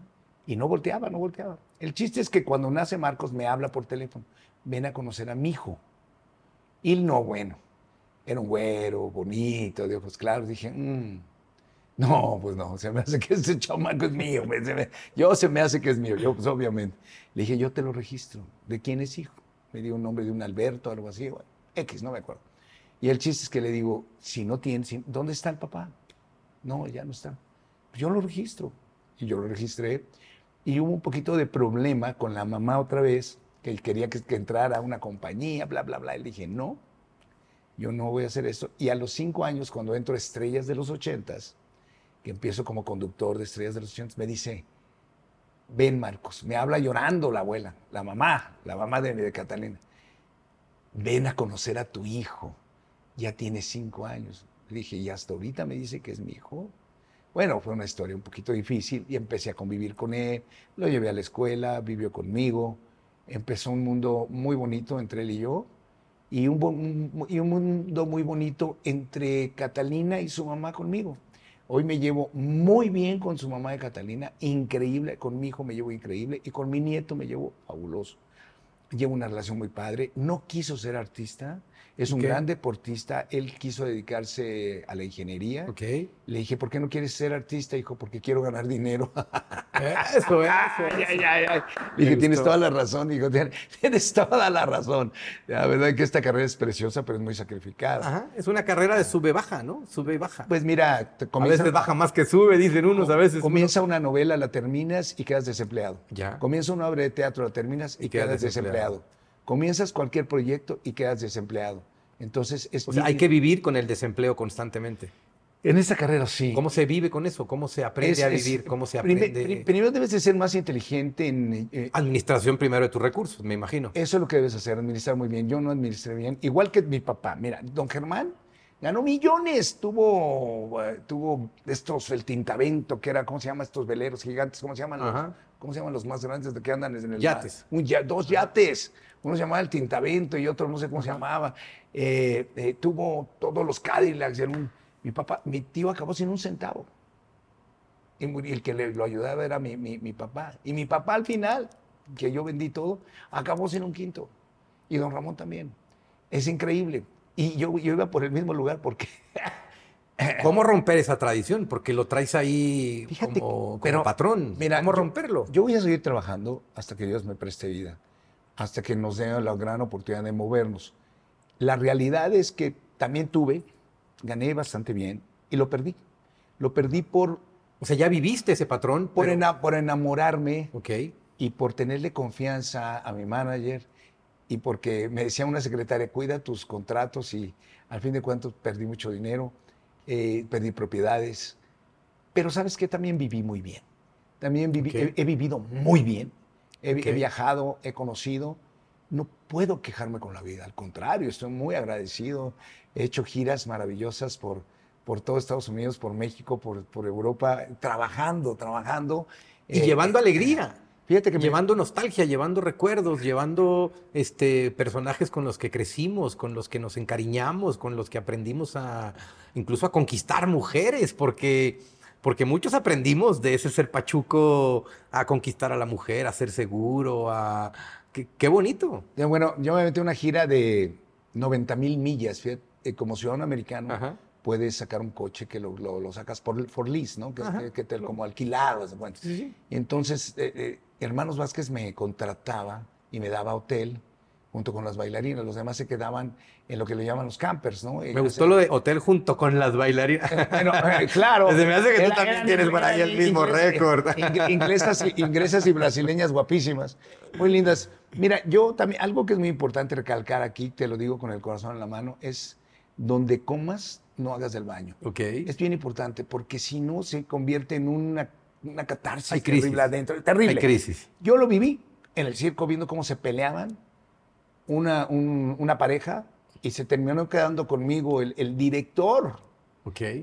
Y no volteaba, no volteaba. El chiste es que cuando nace Marcos me habla por teléfono, ven a conocer a mi hijo. Y no, bueno, era un güero, bonito, de ojos claros. Dije, "Mm, no, pues no, se me hace que ese chamaco es mío. se me- yo se me hace que es mío, yo pues obviamente. Le dije, yo te lo registro. ¿De quién es hijo? Me dio un nombre de un Alberto, algo así, bueno, X, no me acuerdo. Y el chiste es que le digo, si no tiene, si- ¿dónde está el papá? No, ya no está. Yo lo registro. Y yo lo registré. Y hubo un poquito de problema con la mamá otra vez, que él quería que, entrara a una compañía, bla, bla, bla. Y le dije, no, yo no voy a hacer esto. Y a los cinco años, cuando entro a Estrellas de los ochentas, que empiezo como conductor de Estrellas de los ochentas, me dice, ven Marcos, me habla llorando la abuela, la mamá, la mamá de, de Catalina. Ven a conocer a tu hijo, ya tiene cinco años. Le dije, y hasta ahorita me dice que es mi hijo. Bueno, fue una historia un poquito difícil y empecé a convivir con él, lo llevé a la escuela, vivió conmigo, empezó un mundo muy bonito entre él y yo y un, mundo muy bonito entre Catalina y su mamá conmigo. Hoy me llevo muy bien con su mamá de Catalina, increíble, con mi hijo me llevo increíble y con mi nieto me llevo fabuloso. Llevo una relación muy padre, no quiso ser artista, es un gran deportista, él quiso dedicarse a la ingeniería. Le dije, ¿por qué no quieres ser artista? Dijo, porque quiero ganar dinero. (laughs) Eso, eso. (laughs) Ay, ay, ay, ay. Le dije, tienes toda la razón. Dijo, "Tien- (laughs) tienes toda la razón. La verdad es que esta carrera es preciosa, pero es muy sacrificada. Ajá. Es una carrera de sube y baja, ¿no? Sube y baja. Pues mira, te a comienza, veces baja más que sube, dicen unos, a veces. comienza una novela, la terminas y quedas desempleado. Ya. Comienza una obra de teatro, la terminas y, Y quedas quedas desempleado. desempleado. Comienzas cualquier proyecto y quedas desempleado. Entonces, es O sea, hay que vivir con el desempleo constantemente. En esta carrera sí. ¿Cómo se vive con eso? ¿Cómo se aprende Es- a vivir? ¿Cómo se aprende? pri- primero debes de ser más inteligente en... eh, Administración primero de tus recursos, me imagino. Eso es lo que debes hacer, administrar muy bien. Yo no administré bien. Igual que mi papá. Mira, don Germán ganó millones. Tuvo, eh, tuvo estos, el Tintavento, que era, ¿cómo se llaman estos veleros gigantes? ¿Cómo se llaman los. ¿cómo se llaman los más grandes de que andan en el Yates. Un dos yates. Uno se llamaba el Tintavento y otro no sé cómo se llamaba. Eh, eh, tuvo todos los Cadillacs. en un- mi papá, mi tío acabó sin un centavo. Y el que le, lo ayudaba era mi, mi- mi papá. Y mi papá al final, que yo vendí todo, acabó sin un quinto. Y don Ramón también. Es increíble. Y yo, yo iba por el mismo lugar porque... (laughs) ¿Cómo romper esa tradición? Porque lo traes ahí Fíjate, como, como pero, patrón. mira, ¿Cómo yo- romperlo? Yo voy a seguir trabajando hasta que Dios me preste vida, hasta que nos dé la gran oportunidad de movernos. La realidad es que también tuve, gané bastante bien y lo perdí. Lo perdí por, o sea, ya viviste ese patrón. por, pero- ena- por enamorarme Ok. y por tenerle confianza a mi manager y porque me decía una secretaria, cuida tus contratos y al fin de cuentas perdí mucho dinero, eh, perdí propiedades, pero sabes que también viví muy bien. También viví, he vivido muy bien, he, viajado, he conocido, no puedo quejarme con la vida, al contrario, estoy muy agradecido, he hecho giras maravillosas por, por todo Estados Unidos, por México, por, por Europa, trabajando, trabajando. Y eh, llevando alegría. Fíjate que me- Llevando nostalgia, llevando recuerdos, llevando este, personajes con los que crecimos, con los que nos encariñamos, con los que aprendimos a incluso a conquistar mujeres, porque, porque muchos aprendimos de ese ser pachuco a conquistar a la mujer, a ser seguro, a... Qué, qué bonito. Bueno, yo me metí una gira de 90 mil millas. fíjate, eh, como ciudadano americano, Ajá. puedes sacar un coche que lo, lo- lo sacas por, for lease, ¿no? Que, Ajá. que- que te, como alquilado. Y entonces, eh, eh, Hermanos Vázquez me contrataba y me daba hotel junto con las bailarinas. Los demás se quedaban en lo que le llaman los campers, ¿no? Me gustó lo de hotel junto con las bailarinas. (laughs) Bueno, eh, claro. Se me hace que tú también eran- tienes por ahí el mismo récord. (laughs) ing- Inglesas y, inglesas y brasileñas guapísimas, muy lindas. Mira, yo también, algo que es muy importante recalcar aquí, te lo digo con el corazón en la mano, es donde comas, no hagas del baño. Ok. Es bien importante porque si no se convierte en una, una catarsis Hay crisis. terrible adentro. Terrible. Hay crisis. Yo lo viví en el circo viendo cómo se peleaban una, un- una pareja y se terminó quedando conmigo el, el director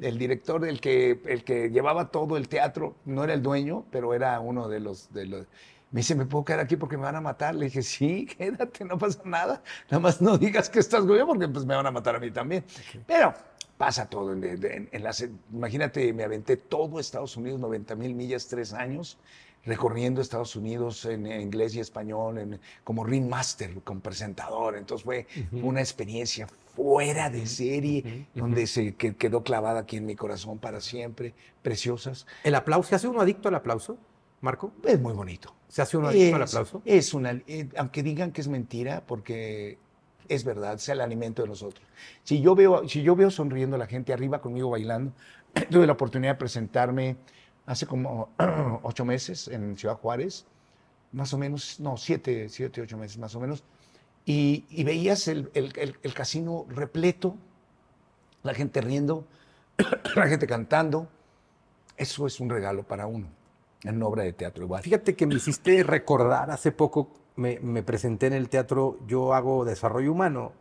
el director, el que, el que llevaba todo el teatro, no era el dueño, pero era uno de los, de los... Me dice, ¿me puedo quedar aquí porque me van a matar? Le dije, sí, (laughs) quédate, no pasa nada. Nada más no digas que estás güey porque pues me van a matar a mí también. Pero pasa todo. En, en- en las- imagínate, me aventé todo Estados Unidos, 90 mil millas, tres años, recorriendo Estados Unidos en, en inglés y español, en- como ringmaster, como presentador. Entonces fue una experiencia fuera de serie, donde se que- quedó clavada aquí en mi corazón para siempre, preciosas. ¿El aplauso? ¿Se hace uno adicto al aplauso, Marco? Es muy bonito. ¿Se hace uno adicto al aplauso? es una, eh, aunque digan que es mentira, porque es verdad, es el alimento de nosotros. Si yo veo, si yo veo sonriendo a la gente arriba conmigo bailando, (clears throat) tuve la oportunidad de presentarme hace como (clears throat) ocho meses en Ciudad Juárez, más o menos, no, siete, siete, ocho meses más o menos, y, y veías el, casino repleto, la gente riendo, (clears throat) la gente cantando. Eso es un regalo para uno, en obra de teatro igual. Fíjate que me hiciste recordar, hace poco me, presenté en el teatro, yo hago desarrollo humano,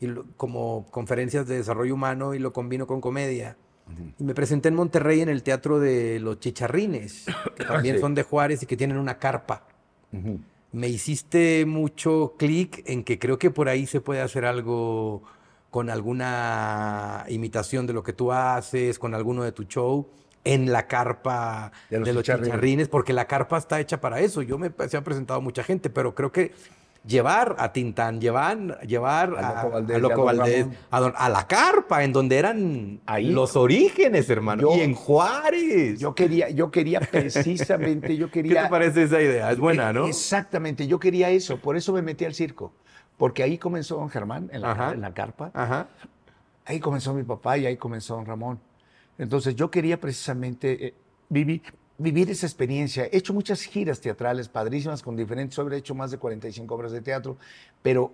y como conferencias de desarrollo humano y lo combino con comedia. Y me presenté en Monterrey en el teatro de los Chicharrines, que (coughs) también Sí. son de Juárez y que tienen una carpa. Me hiciste mucho clic en que creo que por ahí se puede hacer algo con alguna imitación de lo que tú haces, con alguno de tu show, en la carpa De de los los, chicharrines. chicharrines, porque la carpa está hecha para eso. Yo me se ha presentado mucha gente, pero creo que llevar a Tintán, llevar, llevar A a, Loco Valdés a Loco Valdés, a, don- a la carpa, en donde eran Ahí. los orígenes, hermano. Yo- y en Juárez. Yo quería, yo quería precisamente, yo (laughs) ¿Qué quería... te parece esa idea? Es buena, ¿no? Exactamente, yo quería eso, por eso me metí al circo, porque ahí comenzó don Germán, en la, Ajá. en la carpa, Ajá. ahí comenzó mi papá y ahí comenzó don Ramón. Entonces yo quería precisamente eh, vivir esa experiencia. He hecho muchas giras teatrales padrísimas con diferentes obras, he hecho más de 45 obras de teatro, pero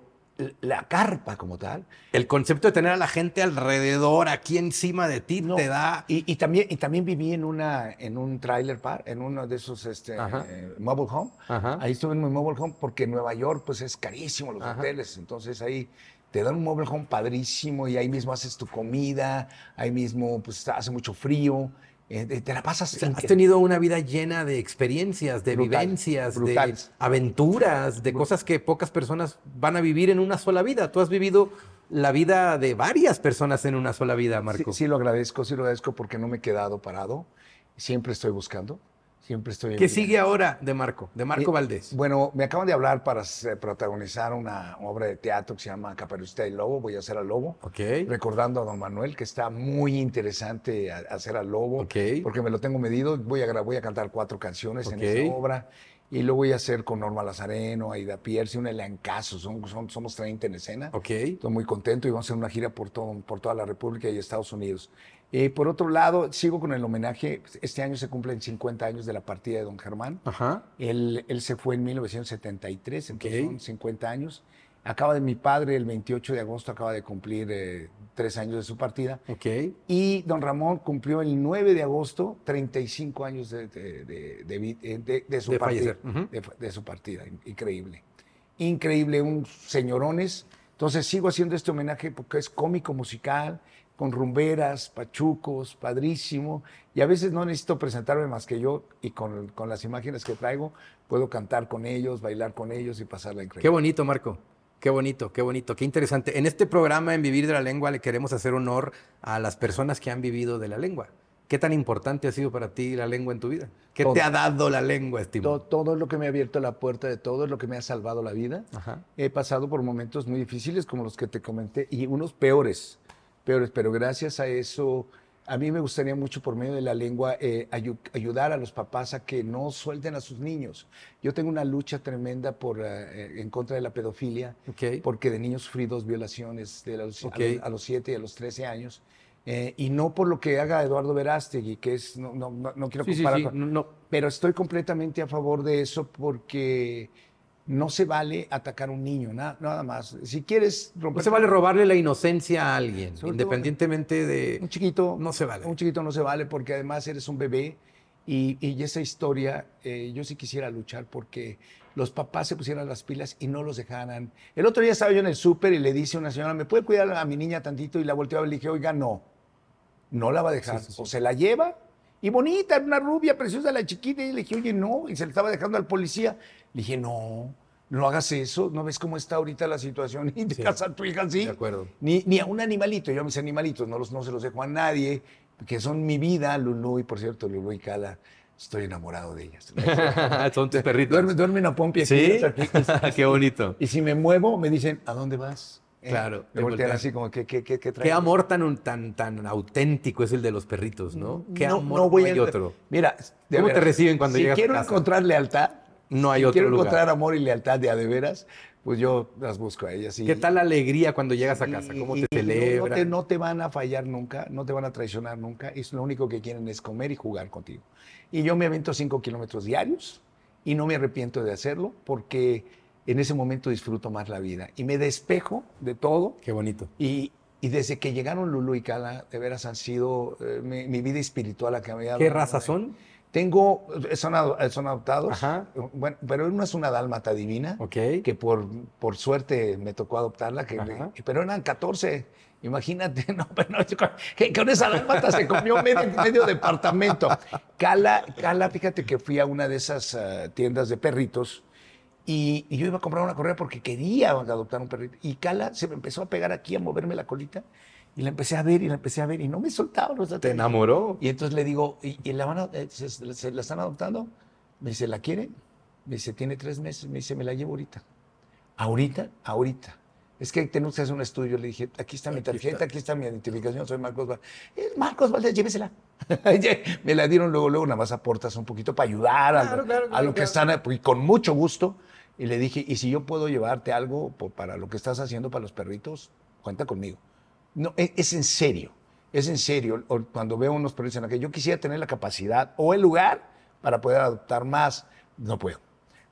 la carpa como tal, El concepto de tener a la gente alrededor, aquí encima de ti, No, te da. Y, y también, y también viví en, una, en un trailer park, en uno de esos este, eh, mobile home. Ajá. Ahí estuve en mi mobile home porque en Nueva York pues es carísimo los Ajá. hoteles. Entonces ahí te dan un mobile home padrísimo y ahí mismo haces tu comida, ahí mismo pues hace mucho frío. Eh, te- la pasas. Has tenido una vida llena de experiencias, de Brutal, vivencias, brutal. de aventuras, de cosas que pocas personas van a vivir en una sola vida. Tú has vivido la vida de varias personas en una sola vida, Sí, Marco. sí lo agradezco, sí lo agradezco porque no me he quedado parado. Siempre estoy buscando. Siempre estoy en ¿Qué sigue ahora de Marco? De Marco Eh, Valdés. Bueno, me acaban de hablar para protagonizar una obra de teatro que se llama Caperucita y Lobo. Voy a hacer al Lobo. Ok. Recordando a don Manuel, que está muy interesante hacer al Lobo. Ok. Porque me lo tengo medido. Voy a, voy a cantar cuatro canciones Ok. en esa obra. Y lo voy a hacer con Norma Lazareno, Aida Pierce, un elencazo. Son, son- somos 30 en escena. Ok. Estoy muy contento y vamos a hacer una gira por, todo, por toda la República y Estados Unidos. Eh, por otro lado, sigo con el homenaje. Este año se cumplen 50 años de la partida de don Germán. Ajá. Él, él se fue en 1973, entonces Ok. son 50 años. Acaba de mi padre, el 28 de agosto, acaba de cumplir eh, tres años de su partida. Ok. Y don Ramón cumplió el 9 de agosto 35 años de, de- de- de eh, su partida. fallecer. Ujú. de, su partida. In- Increíble. Increíble, un señorones. Entonces sigo haciendo este homenaje porque es cómico musical, con rumberas, pachucos, padrísimo. Y a veces no necesito presentarme más que yo y con, con las imágenes que traigo puedo cantar con ellos, bailar con ellos y pasarla Qué increíble. bonito, Marco. Qué bonito, qué bonito, qué interesante. En este programa, en Vivir de la Lengua, le queremos hacer honor a las personas que han vivido de la lengua. ¿Qué tan importante ha sido para ti la lengua en tu vida? ¿Qué Todo. te ha dado la lengua, estimado? Todo, es lo que me ha abierto la puerta de todo, es lo que me ha salvado la vida. Ajá. He pasado por momentos muy difíciles como los que te comenté y unos peores, peores, pero gracias a eso, a mí me gustaría mucho por medio de la lengua eh, ayu- ayudar a los papás a que no suelten a sus niños. Yo tengo una lucha tremenda por, eh, en contra de la pedofilia, Ok. porque de niños sufrí dos violaciones de los, a Ok. los- a los 7 y a los 13 años. eh, y no por lo que haga Eduardo Verástegui, que es, no, no, no, no quiero Sí, sí, comparar sí. no. pero estoy completamente a favor de eso porque no se vale atacar a un niño, na- nada más. Si quieres romper... No se vale robarle la inocencia a alguien, Sobre independientemente de... Un chiquito... No se vale. Un chiquito no se vale porque además eres un bebé y, y esa historia eh, yo sí quisiera luchar porque los papás se pusieran las pilas y no los dejaran. El otro día estaba yo en el súper y le dice a una señora, ¿me puede cuidar a mi niña tantito? Y la volteaba y le dije, oiga, no, no la va a dejar. Sí, sí, sí. O se la lleva y bonita, una rubia preciosa, la chiquita. Y le dije, oye, no. Y se le estaba dejando al policía. Le dije, no, no hagas eso. ¿No ves cómo está ahorita la situación? Y te Sí. a tu hija así. De acuerdo. Ni, ni a un animalito. Yo a mis animalitos no, los, no se los dejo a nadie, que son mi vida, Lulú. Y por cierto, Lulú y Cala, estoy enamorado de ellas. (laughs) Son tus perritos. Duermen, duermen a Pompi ¿Sí? aquí. (laughs) Qué bonito. Y si me muevo, me dicen, ¿a dónde vas? Eh, Claro, Me te voltean así como, ¿qué, qué, qué, qué Qué traes? amor tan, tan, tan auténtico es el de los perritos, ¿no? Qué No- amor no voy no a hay entrar- otro. Mira, ¿Cómo te veras, reciben cuando si llegas a quiero casa? encontrar lealtad, No hay si otro quiero lugar. encontrar amor y lealtad de a de veras, pues yo las busco a ellas. y- ¿Qué tal la alegría cuando llegas a casa? ¿Cómo y- te no- celebran? te, no te van a fallar nunca, no te van a traicionar nunca. Es lo único que quieren es comer y jugar contigo. Y yo me avento cinco kilómetros diarios y no me arrepiento de hacerlo porque en ese momento disfruto más la vida y me despejo de todo Qué bonito. y, y desde que llegaron Lulu y Cala, de veras han sido eh, mi, mi vida espiritual la que me ha dado. ¿Qué raza son? Tengo, son, son adoptados, Ajá. bueno, pero una es una dálmata divina, Ok. que por, por suerte me tocó adoptarla, que, pero eran 14. Imagínate, (laughs) no, pero no, que con esa dálmata se comió medio, medio departamento. Cala, Cala, fíjate que fui a una de esas ah, tiendas de perritos y, y yo iba a comprar una correa porque quería adoptar un perrito. Y Cala se me empezó a pegar aquí, a moverme la colita. Y la empecé a ver y la empecé a ver y no me soltaba. no ¿Te enamoró? y entonces le digo, ¿y, y la, van a- eh, se, se la están adoptando? Me dice, ¿la quiere? Me dice, tiene tres meses. Me dice, me la llevo ahorita. ¿Ahorita? Ahorita. Es que tenemos que hacer un estudio. Le dije, aquí está mi Aquí tarjeta, está. aquí está mi identificación, soy Marcos Valdés. "Es Marcos Valdés, llévesela. (laughs) me la dieron luego, luego nada más aportas un poquito para ayudar a, Claro, lo- claro, a lo que están, y con mucho gusto. Y le dije, ¿y si yo puedo llevarte algo po- para lo que estás haciendo para los perritos? Cuenta conmigo. No, e- es, en serio, es en serio. Cuando veo unos perritos en la que yo quisiera tener la capacidad o el lugar para poder adoptar más, no puedo.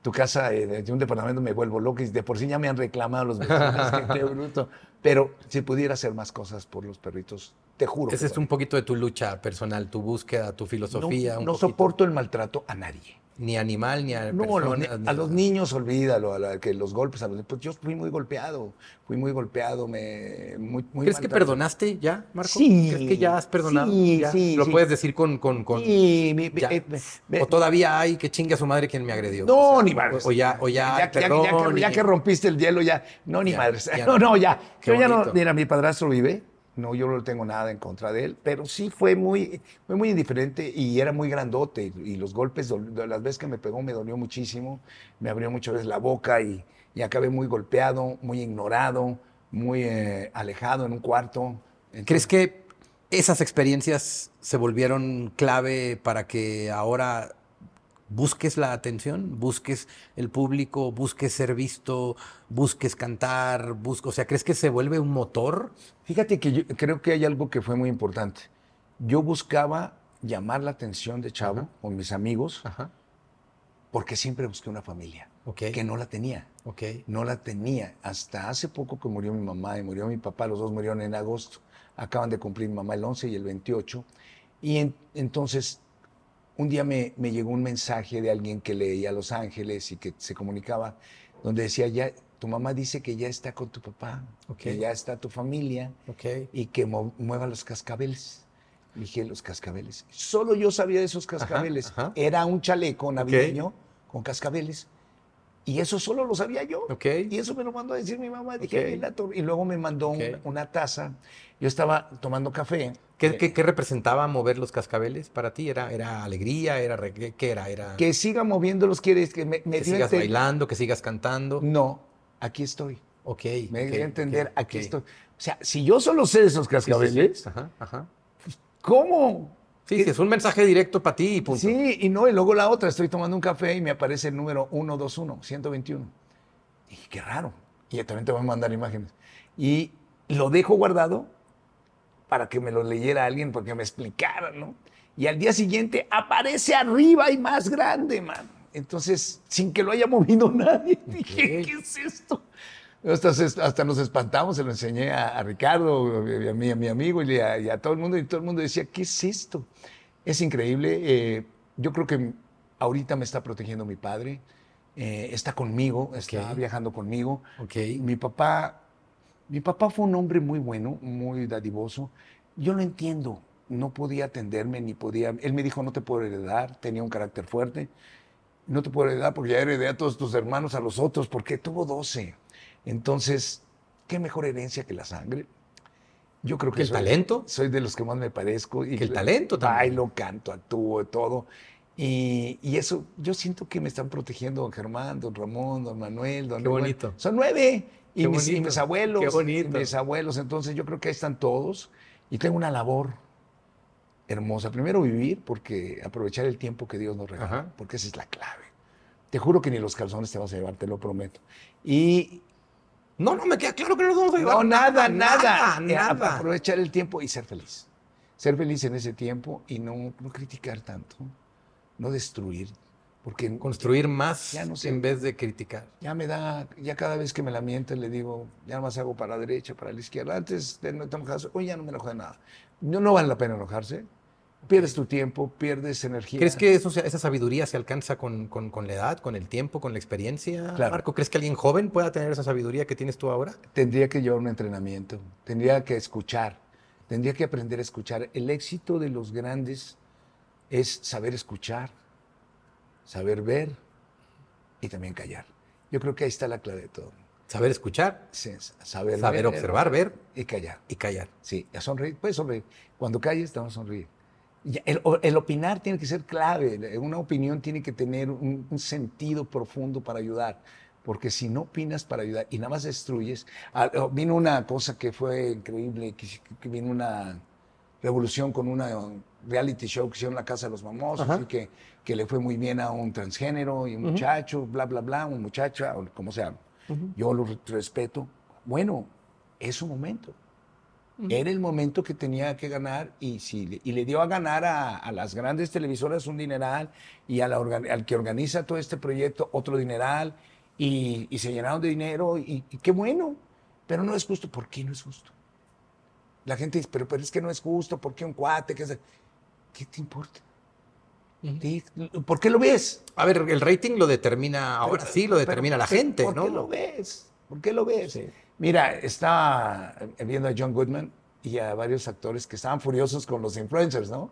Tu casa eh, de un departamento me vuelvo loco y de por sí ya me han reclamado los vecinos, (laughs) qué bruto. Pero si pudiera hacer más cosas por los perritos, te juro. Ese es un poquito de tu lucha personal, tu búsqueda, tu filosofía. No, un no poquito. soporto el maltrato a nadie. Ni animal, ni a No, los ni- a los niños olvídalo, a la- que los golpes, a los, pues yo fui muy golpeado, fui muy golpeado, me, muy, muy ¿Crees que perdonaste ya, Marco? Sí. ¿Crees que ya has perdonado? Sí, Ya. sí, ¿Lo sí. puedes decir con... con, con Sí, mi- ya? eh, me- ¿O todavía hay que chingue a su madre quien me agredió? No, O sea, ni madres. O, ya, o ya, ya, perdón, que, ya que rompiste el hielo, ya. No, ni madres. (laughs) no, no. ya. Qué Yo ya no. Mira, mi padrastro vive. No, yo no tengo nada en contra de él, pero sí fue muy, fue muy indiferente y era muy grandote. Y los golpes, las veces que me pegó, me dolió muchísimo. Me abrió muchas veces la boca y, y acabé muy golpeado, muy ignorado, muy eh, alejado en un cuarto. ¿Crees que esas experiencias se volvieron clave para que ahora busques la atención, busques el público, busques ser visto, busques cantar, busques, o sea, ¿crees que se vuelve un motor? Fíjate que yo creo que hay algo que fue muy importante. Yo buscaba llamar la atención de Chavo con mis amigos Ajá. porque siempre busqué una familia que no la tenía. Ok. No la tenía. Hasta hace poco que murió mi mamá y murió mi papá, los dos murieron en agosto. Acaban de cumplir mi mamá el 11 y el 28. Y en- entonces, un día me, me llegó un mensaje de alguien que leía Los Ángeles y que se comunicaba, donde decía, ya, tu mamá dice que ya está con tu papá, que ya está tu familia y que mueva los cascabeles. Dije, los cascabeles. Solo yo sabía de esos cascabeles. ajá. Era un chaleco navideño con cascabeles. Y eso solo lo sabía yo. Ok. Y eso me lo mandó a decir mi mamá. Dije, Ok. "Ay, la tor-". y luego me mandó un- Ok. una taza. Yo estaba tomando café. ¿Qué, qué- qué representaba mover los cascabeles para ti? ¿Era, era alegría? ¿Era qué, era? ¿Era Que siga moviéndolos, quieres que me, me que sigas bailando, que sigas cantando? No, aquí estoy. Ok. Me dio a entender, aquí estoy. O sea, si yo solo sé esos Sí, sí, sí. cascabeles, Ajá, ajá. ¿cómo? Sí, sí, es un mensaje directo para ti y punto. Sí, y no, y luego la otra, estoy tomando un café y me aparece el número 121, 121. Dije, qué raro. Y yo también te voy a mandar imágenes. Y lo dejo guardado para que me lo leyera alguien, para que me explicara, ¿no? Y al día siguiente aparece arriba y más grande, man. Entonces, sin que lo haya (laughs) movido nadie, dije, Ok. ¿qué es esto? Hasta, hasta nos espantamos, se lo enseñé a, a Ricardo, y a mi, a mi amigo y a, y a todo el mundo, y todo el mundo decía, ¿qué es esto? Es increíble. eh, yo creo que ahorita me está protegiendo mi padre, eh, está conmigo, está viajando conmigo. Ok. Mi papá, mi papá fue un hombre muy bueno, muy dadivoso. Yo lo entiendo, no podía atenderme ni podía. Él me dijo, no te puedo heredar, tenía un carácter fuerte. No te puedo heredar porque ya heredé a todos tus hermanos, a los otros, porque tuvo 12. Entonces, ¿qué mejor herencia que la sangre? Yo creo que ¿Que el soy- talento? Soy de los que más me parezco. Y Que el talento también. Bailo, canto, actúo, todo. Y, y eso, yo siento que me están protegiendo don Germán, don Ramón, don Manuel, don Qué Manuel. bonito. Son nueve. Y mis, y mis abuelos. Qué bonito. y mis abuelos. Entonces yo creo que ahí están todos. Y tengo una labor hermosa. Primero vivir, porque aprovechar el tiempo que Dios nos regala, Ajá. porque esa es la clave. Te juro que ni los calzones te vas a llevar, te lo prometo. Y No, no, me queda claro que no nos vamos a llevar. no, nada, Nada, nada. Eh, nada. Aprovechar el tiempo y ser feliz. Ser feliz en ese tiempo y no, no criticar tanto, no destruir, porque Construir más Ya no sé. en vez de criticar. ya me da, ya cada vez que me la mienten le digo, ya más hago para la derecha, para la izquierda. Antes de no te enojas, hoy ya no me enojo de nada. No, no vale la pena enojarse. Pierdes tu tiempo, pierdes energía. ¿Crees que eso, esa sabiduría se alcanza con, con- con la edad, con el tiempo, con la experiencia? Claro. Marco, ¿crees que alguien joven pueda tener esa sabiduría que tienes tú ahora? tendría que llevar un entrenamiento, tendría que escuchar, tendría que aprender a escuchar. El éxito de los grandes es saber escuchar, saber ver y también callar. Yo creo que ahí está la clave de todo. Saber escuchar, Sí, saber, saber ver observar, ver y callar. y callar. Sí, a sonreír, puedes sonreír. Cuando calles, te vas a sonreír. El, opinar tiene que ser clave. Una opinión tiene que tener un, un sentido profundo para ayudar. Porque si no opinas para ayudar y nada más destruyes. Vino una cosa que fue increíble, que, que vino una revolución con una reality show que hicieron en la Casa de los Famosos Ajá. y que, que le fue muy bien a un transgénero y un muchacho, bla, bla, bla, un muchacha, o como sea. Yo lo respeto. Bueno, es su momento. Era el momento que tenía que ganar y, si, le- y le dio a ganar a, a las grandes televisoras un dineral y a la al que organiza todo este proyecto otro dineral y, y se llenaron de dinero y, y qué bueno, pero no es justo. ¿Por qué no es justo? La gente dice, pero, pero es que no es justo, ¿por qué un cuate? ¿Qué, ¿Qué te importa? ¿Por qué lo ves? A ver, el rating lo determina, ahora sí lo determina la gente, ¿Por ¿no? qué lo ves? ¿Por qué lo ves? Sí. Mira, estaba viendo a John Goodman y a varios actores que estaban furiosos con los influencers, ¿no?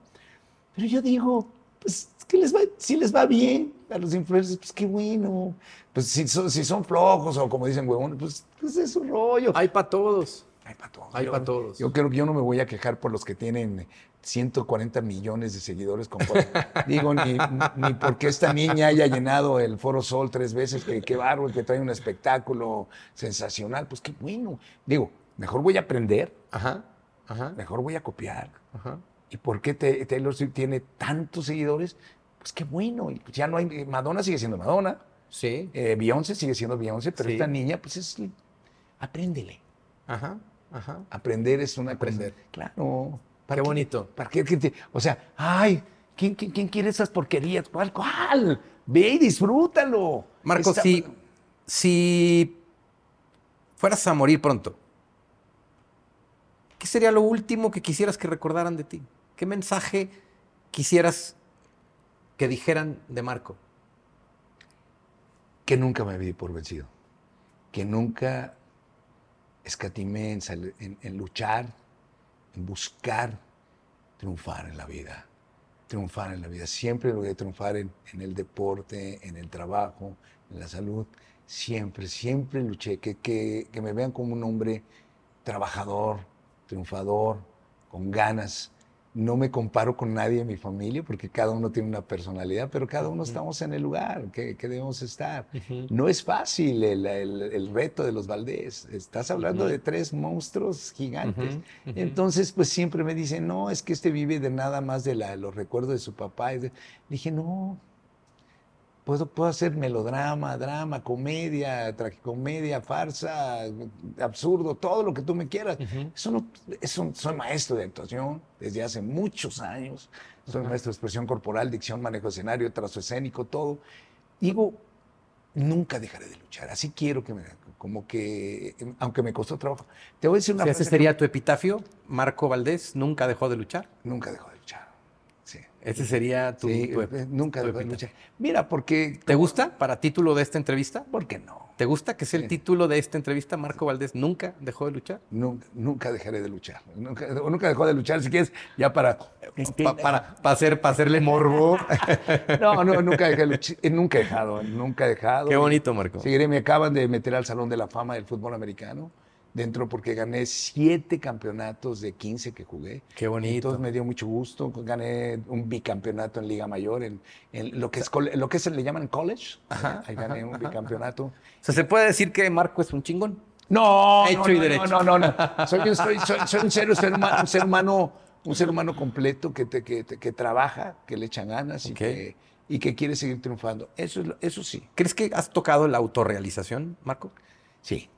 Pero yo digo, pues, que les va, si les va bien a los influencers, pues qué bueno. Pues si son, si son flojos o como dicen huevones, pues, pues es su rollo. Hay para todos. Hay para todos. Hay Yo- pa' todos. Yo creo que yo no me voy a quejar por los que tienen 140 millones de seguidores. Con (laughs) Digo, ni, ni porque esta niña haya llenado el Foro Sol tres veces, que qué bárbaro, que trae un espectáculo sensacional. Pues qué bueno. Digo, mejor voy a aprender, Ajá, ajá, mejor voy a copiar. ajá. ¿Y por qué Taylor Swift tiene tantos seguidores? Pues qué bueno. Y pues ya no hay. Madonna sigue siendo Madonna. Sí, eh, Beyoncé sigue siendo Beyoncé, pero Sí. esta niña, pues es. Apréndele. ajá, ajá. Aprender es una cosa- Aprender. Claro. Qué bonito. ¿Para qué? qué te- o sea, ay, ¿quién, quién, quién quiere esas porquerías? ¿Cuál? ¿Cuál? Ve y disfrútalo. Marco, si, si fueras a morir pronto, ¿qué sería lo último que quisieras que recordaran de ti? ¿Qué mensaje quisieras que dijeran de Marco? Que nunca me vi por vencido. Que nunca escatimé en, sal- en- en luchar, en buscar triunfar en la vida. Triunfar en la vida. Siempre logré triunfar en, en el deporte, en el trabajo, en la salud. Siempre, siempre luché. Que, que, que me vean como un hombre trabajador, triunfador, con ganas. No me comparo con nadie en mi familia porque cada uno tiene una personalidad, pero cada uno estamos en el lugar que, que debemos estar. No es fácil el, el- el reto de los Valdés. Estás hablando de tres monstruos gigantes. Entonces, pues siempre me dicen, no, es que este vive de nada más de la- los recuerdos de su papá. Y Dije, no, puedo, puedo hacer melodrama, drama, comedia, tragicomedia, farsa, absurdo, todo lo que tú me quieras. Eso no, eso, soy maestro de actuación desde hace muchos años. Soy maestro de expresión corporal, dicción, manejo escenario, trazo escénico, todo. Digo, nunca dejaré de luchar. Así quiero que me, como que, aunque me costó trabajo. Te voy a decir una Si ese frase que sería tu epitafio, Marco Valdés nunca dejó de luchar. nunca dejó de luchar. Sí. Ese sería tu, Sí, tu- eh, nunca tu dejó de luchar. Mira, porque. ¿Te gusta para título de esta entrevista? ¿Por qué no? ¿Te gusta que sea el Sí. título de esta entrevista? Marco Valdés nunca dejó de luchar. Nunca, nunca dejaré de luchar. Nunca, o nunca dejó de luchar, si quieres, ya para. Pa- para, para, hacer, para hacerle morbo. (laughs) No, no, nunca dejé de luchar. eh, Nunca he dejado, nunca he dejado. Qué bonito, Marco. Seguiré, me acaban de meter al Salón de la Fama del Fútbol Americano. Dentro porque gané siete campeonatos de 15 que jugué. Qué bonito. Entonces me dio mucho gusto. Gané un bicampeonato en Liga Mayor, en, en lo que es lo que se le llaman college. Ajá, Ahí gané ajá, un ajá, bicampeonato. O sea, ¿se puede decir que Marco es un chingón? No, Hecho no, y no, derecho. No, no, no. Soy, un- soy- soy- soy un, ser, ser humano, un ser humano, un ser humano completo que, te- que, te- que trabaja, que le echa ganas y, que, y que quiere seguir triunfando. Eso, es eso sí, ¿Crees que has tocado la autorrealización, Marco? sí.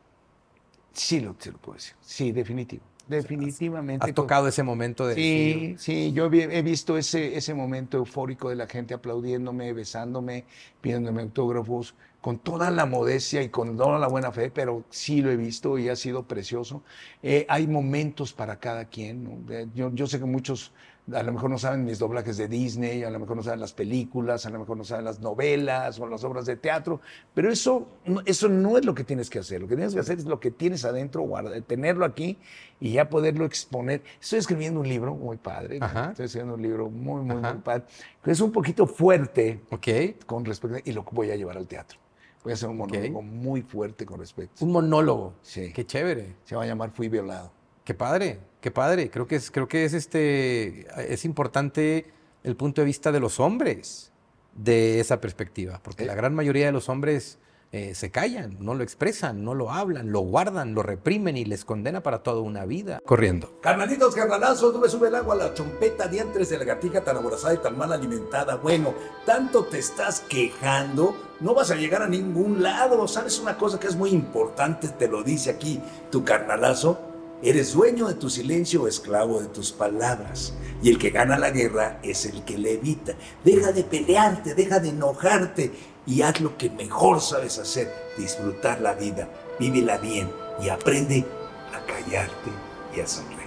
Sí lo, sí lo puedo decir. Sí, definitivo. Definitivamente. ¿Has tocado ese momento de decir, Sí, sí, yo he visto ese, ese momento eufórico de la gente aplaudiéndome, besándome, pidiéndome autógrafos, con toda la modestia y con toda la buena fe, pero sí lo he visto y ha sido precioso. Eh, hay momentos para cada quien. ¿no? Yo, yo sé que muchos a lo mejor no saben mis doblajes de Disney, a lo mejor no saben las películas, a lo mejor no saben las novelas o las obras de teatro, pero eso, no- eso no es lo que tienes que hacer. Lo que tienes que hacer es lo que tienes adentro, guarda- tenerlo aquí y ya poderlo exponer. Estoy escribiendo un libro muy padre. Ajá. estoy escribiendo un libro muy, muy, Ajá. muy padre, que es un poquito fuerte ok, con respecto, y lo voy a llevar al teatro. Voy a hacer un monólogo muy fuerte con respecto. un monólogo? Sí. Qué chévere. Se va a llamar Fui violado. Qué padre, qué padre. Creo que es, creo que es este, es importante el punto de vista de los hombres de esa perspectiva, porque Eh. la gran mayoría de los hombres eh, se callan, no lo expresan, no lo hablan, lo guardan, lo reprimen y les condena para toda una vida. Corriendo. Carnalitos, carnalazos, no me sube el agua a la chompeta diantres de lagartija tan aborazada y tan mal alimentada. Bueno, tanto te estás quejando, no vas a llegar a ningún lado. ¿Sabes una cosa que es muy importante? Te lo dice aquí tu carnalazo. Eres dueño de tu silencio o esclavo de tus palabras. Y el que gana la guerra es el que la evita. Deja de pelearte, deja de enojarte y haz lo que mejor sabes hacer, disfrutar la vida, vívela bien y aprende a callarte y a sonreír.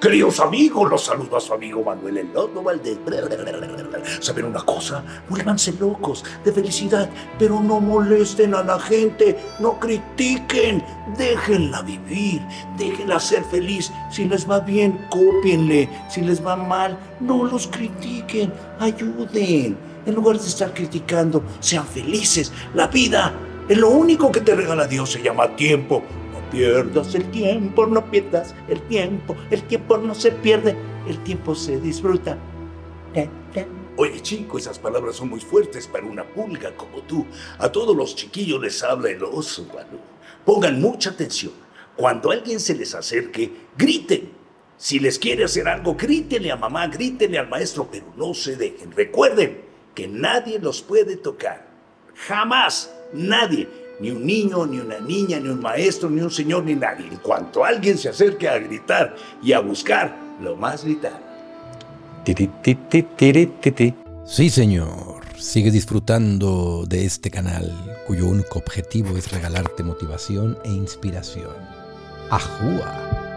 Queridos amigos, los saludo a su amigo Manuel El Loto Valdés. ¿Saben una cosa? Vuélvanse locos de felicidad, pero no molesten a la gente, no critiquen, déjenla vivir, déjenla ser feliz. Si les va bien, cópienle. Si les va mal, no los critiquen, ayuden. En lugar de estar criticando, sean felices. La vida es lo único que te regala Dios, se llama tiempo. Pierdas el tiempo, no pierdas el tiempo, el tiempo no se pierde, el tiempo se disfruta. Oye, chico, esas palabras son muy fuertes para una pulga como tú. A todos los chiquillos les habla el oso, Balú. Pongan mucha atención. Cuando alguien se les acerque, griten. Si les quiere hacer algo, grítenle a mamá, grítenle al maestro, pero no se dejen. Recuerden que nadie los puede tocar. Jamás, nadie. Ni un niño, ni una niña, ni un maestro, ni un señor, ni nadie. En cuanto alguien se acerque a gritar y a buscar, lo más vital. Sí, señor. Sigue disfrutando de este canal, cuyo único objetivo es regalarte motivación e inspiración. Ajúa.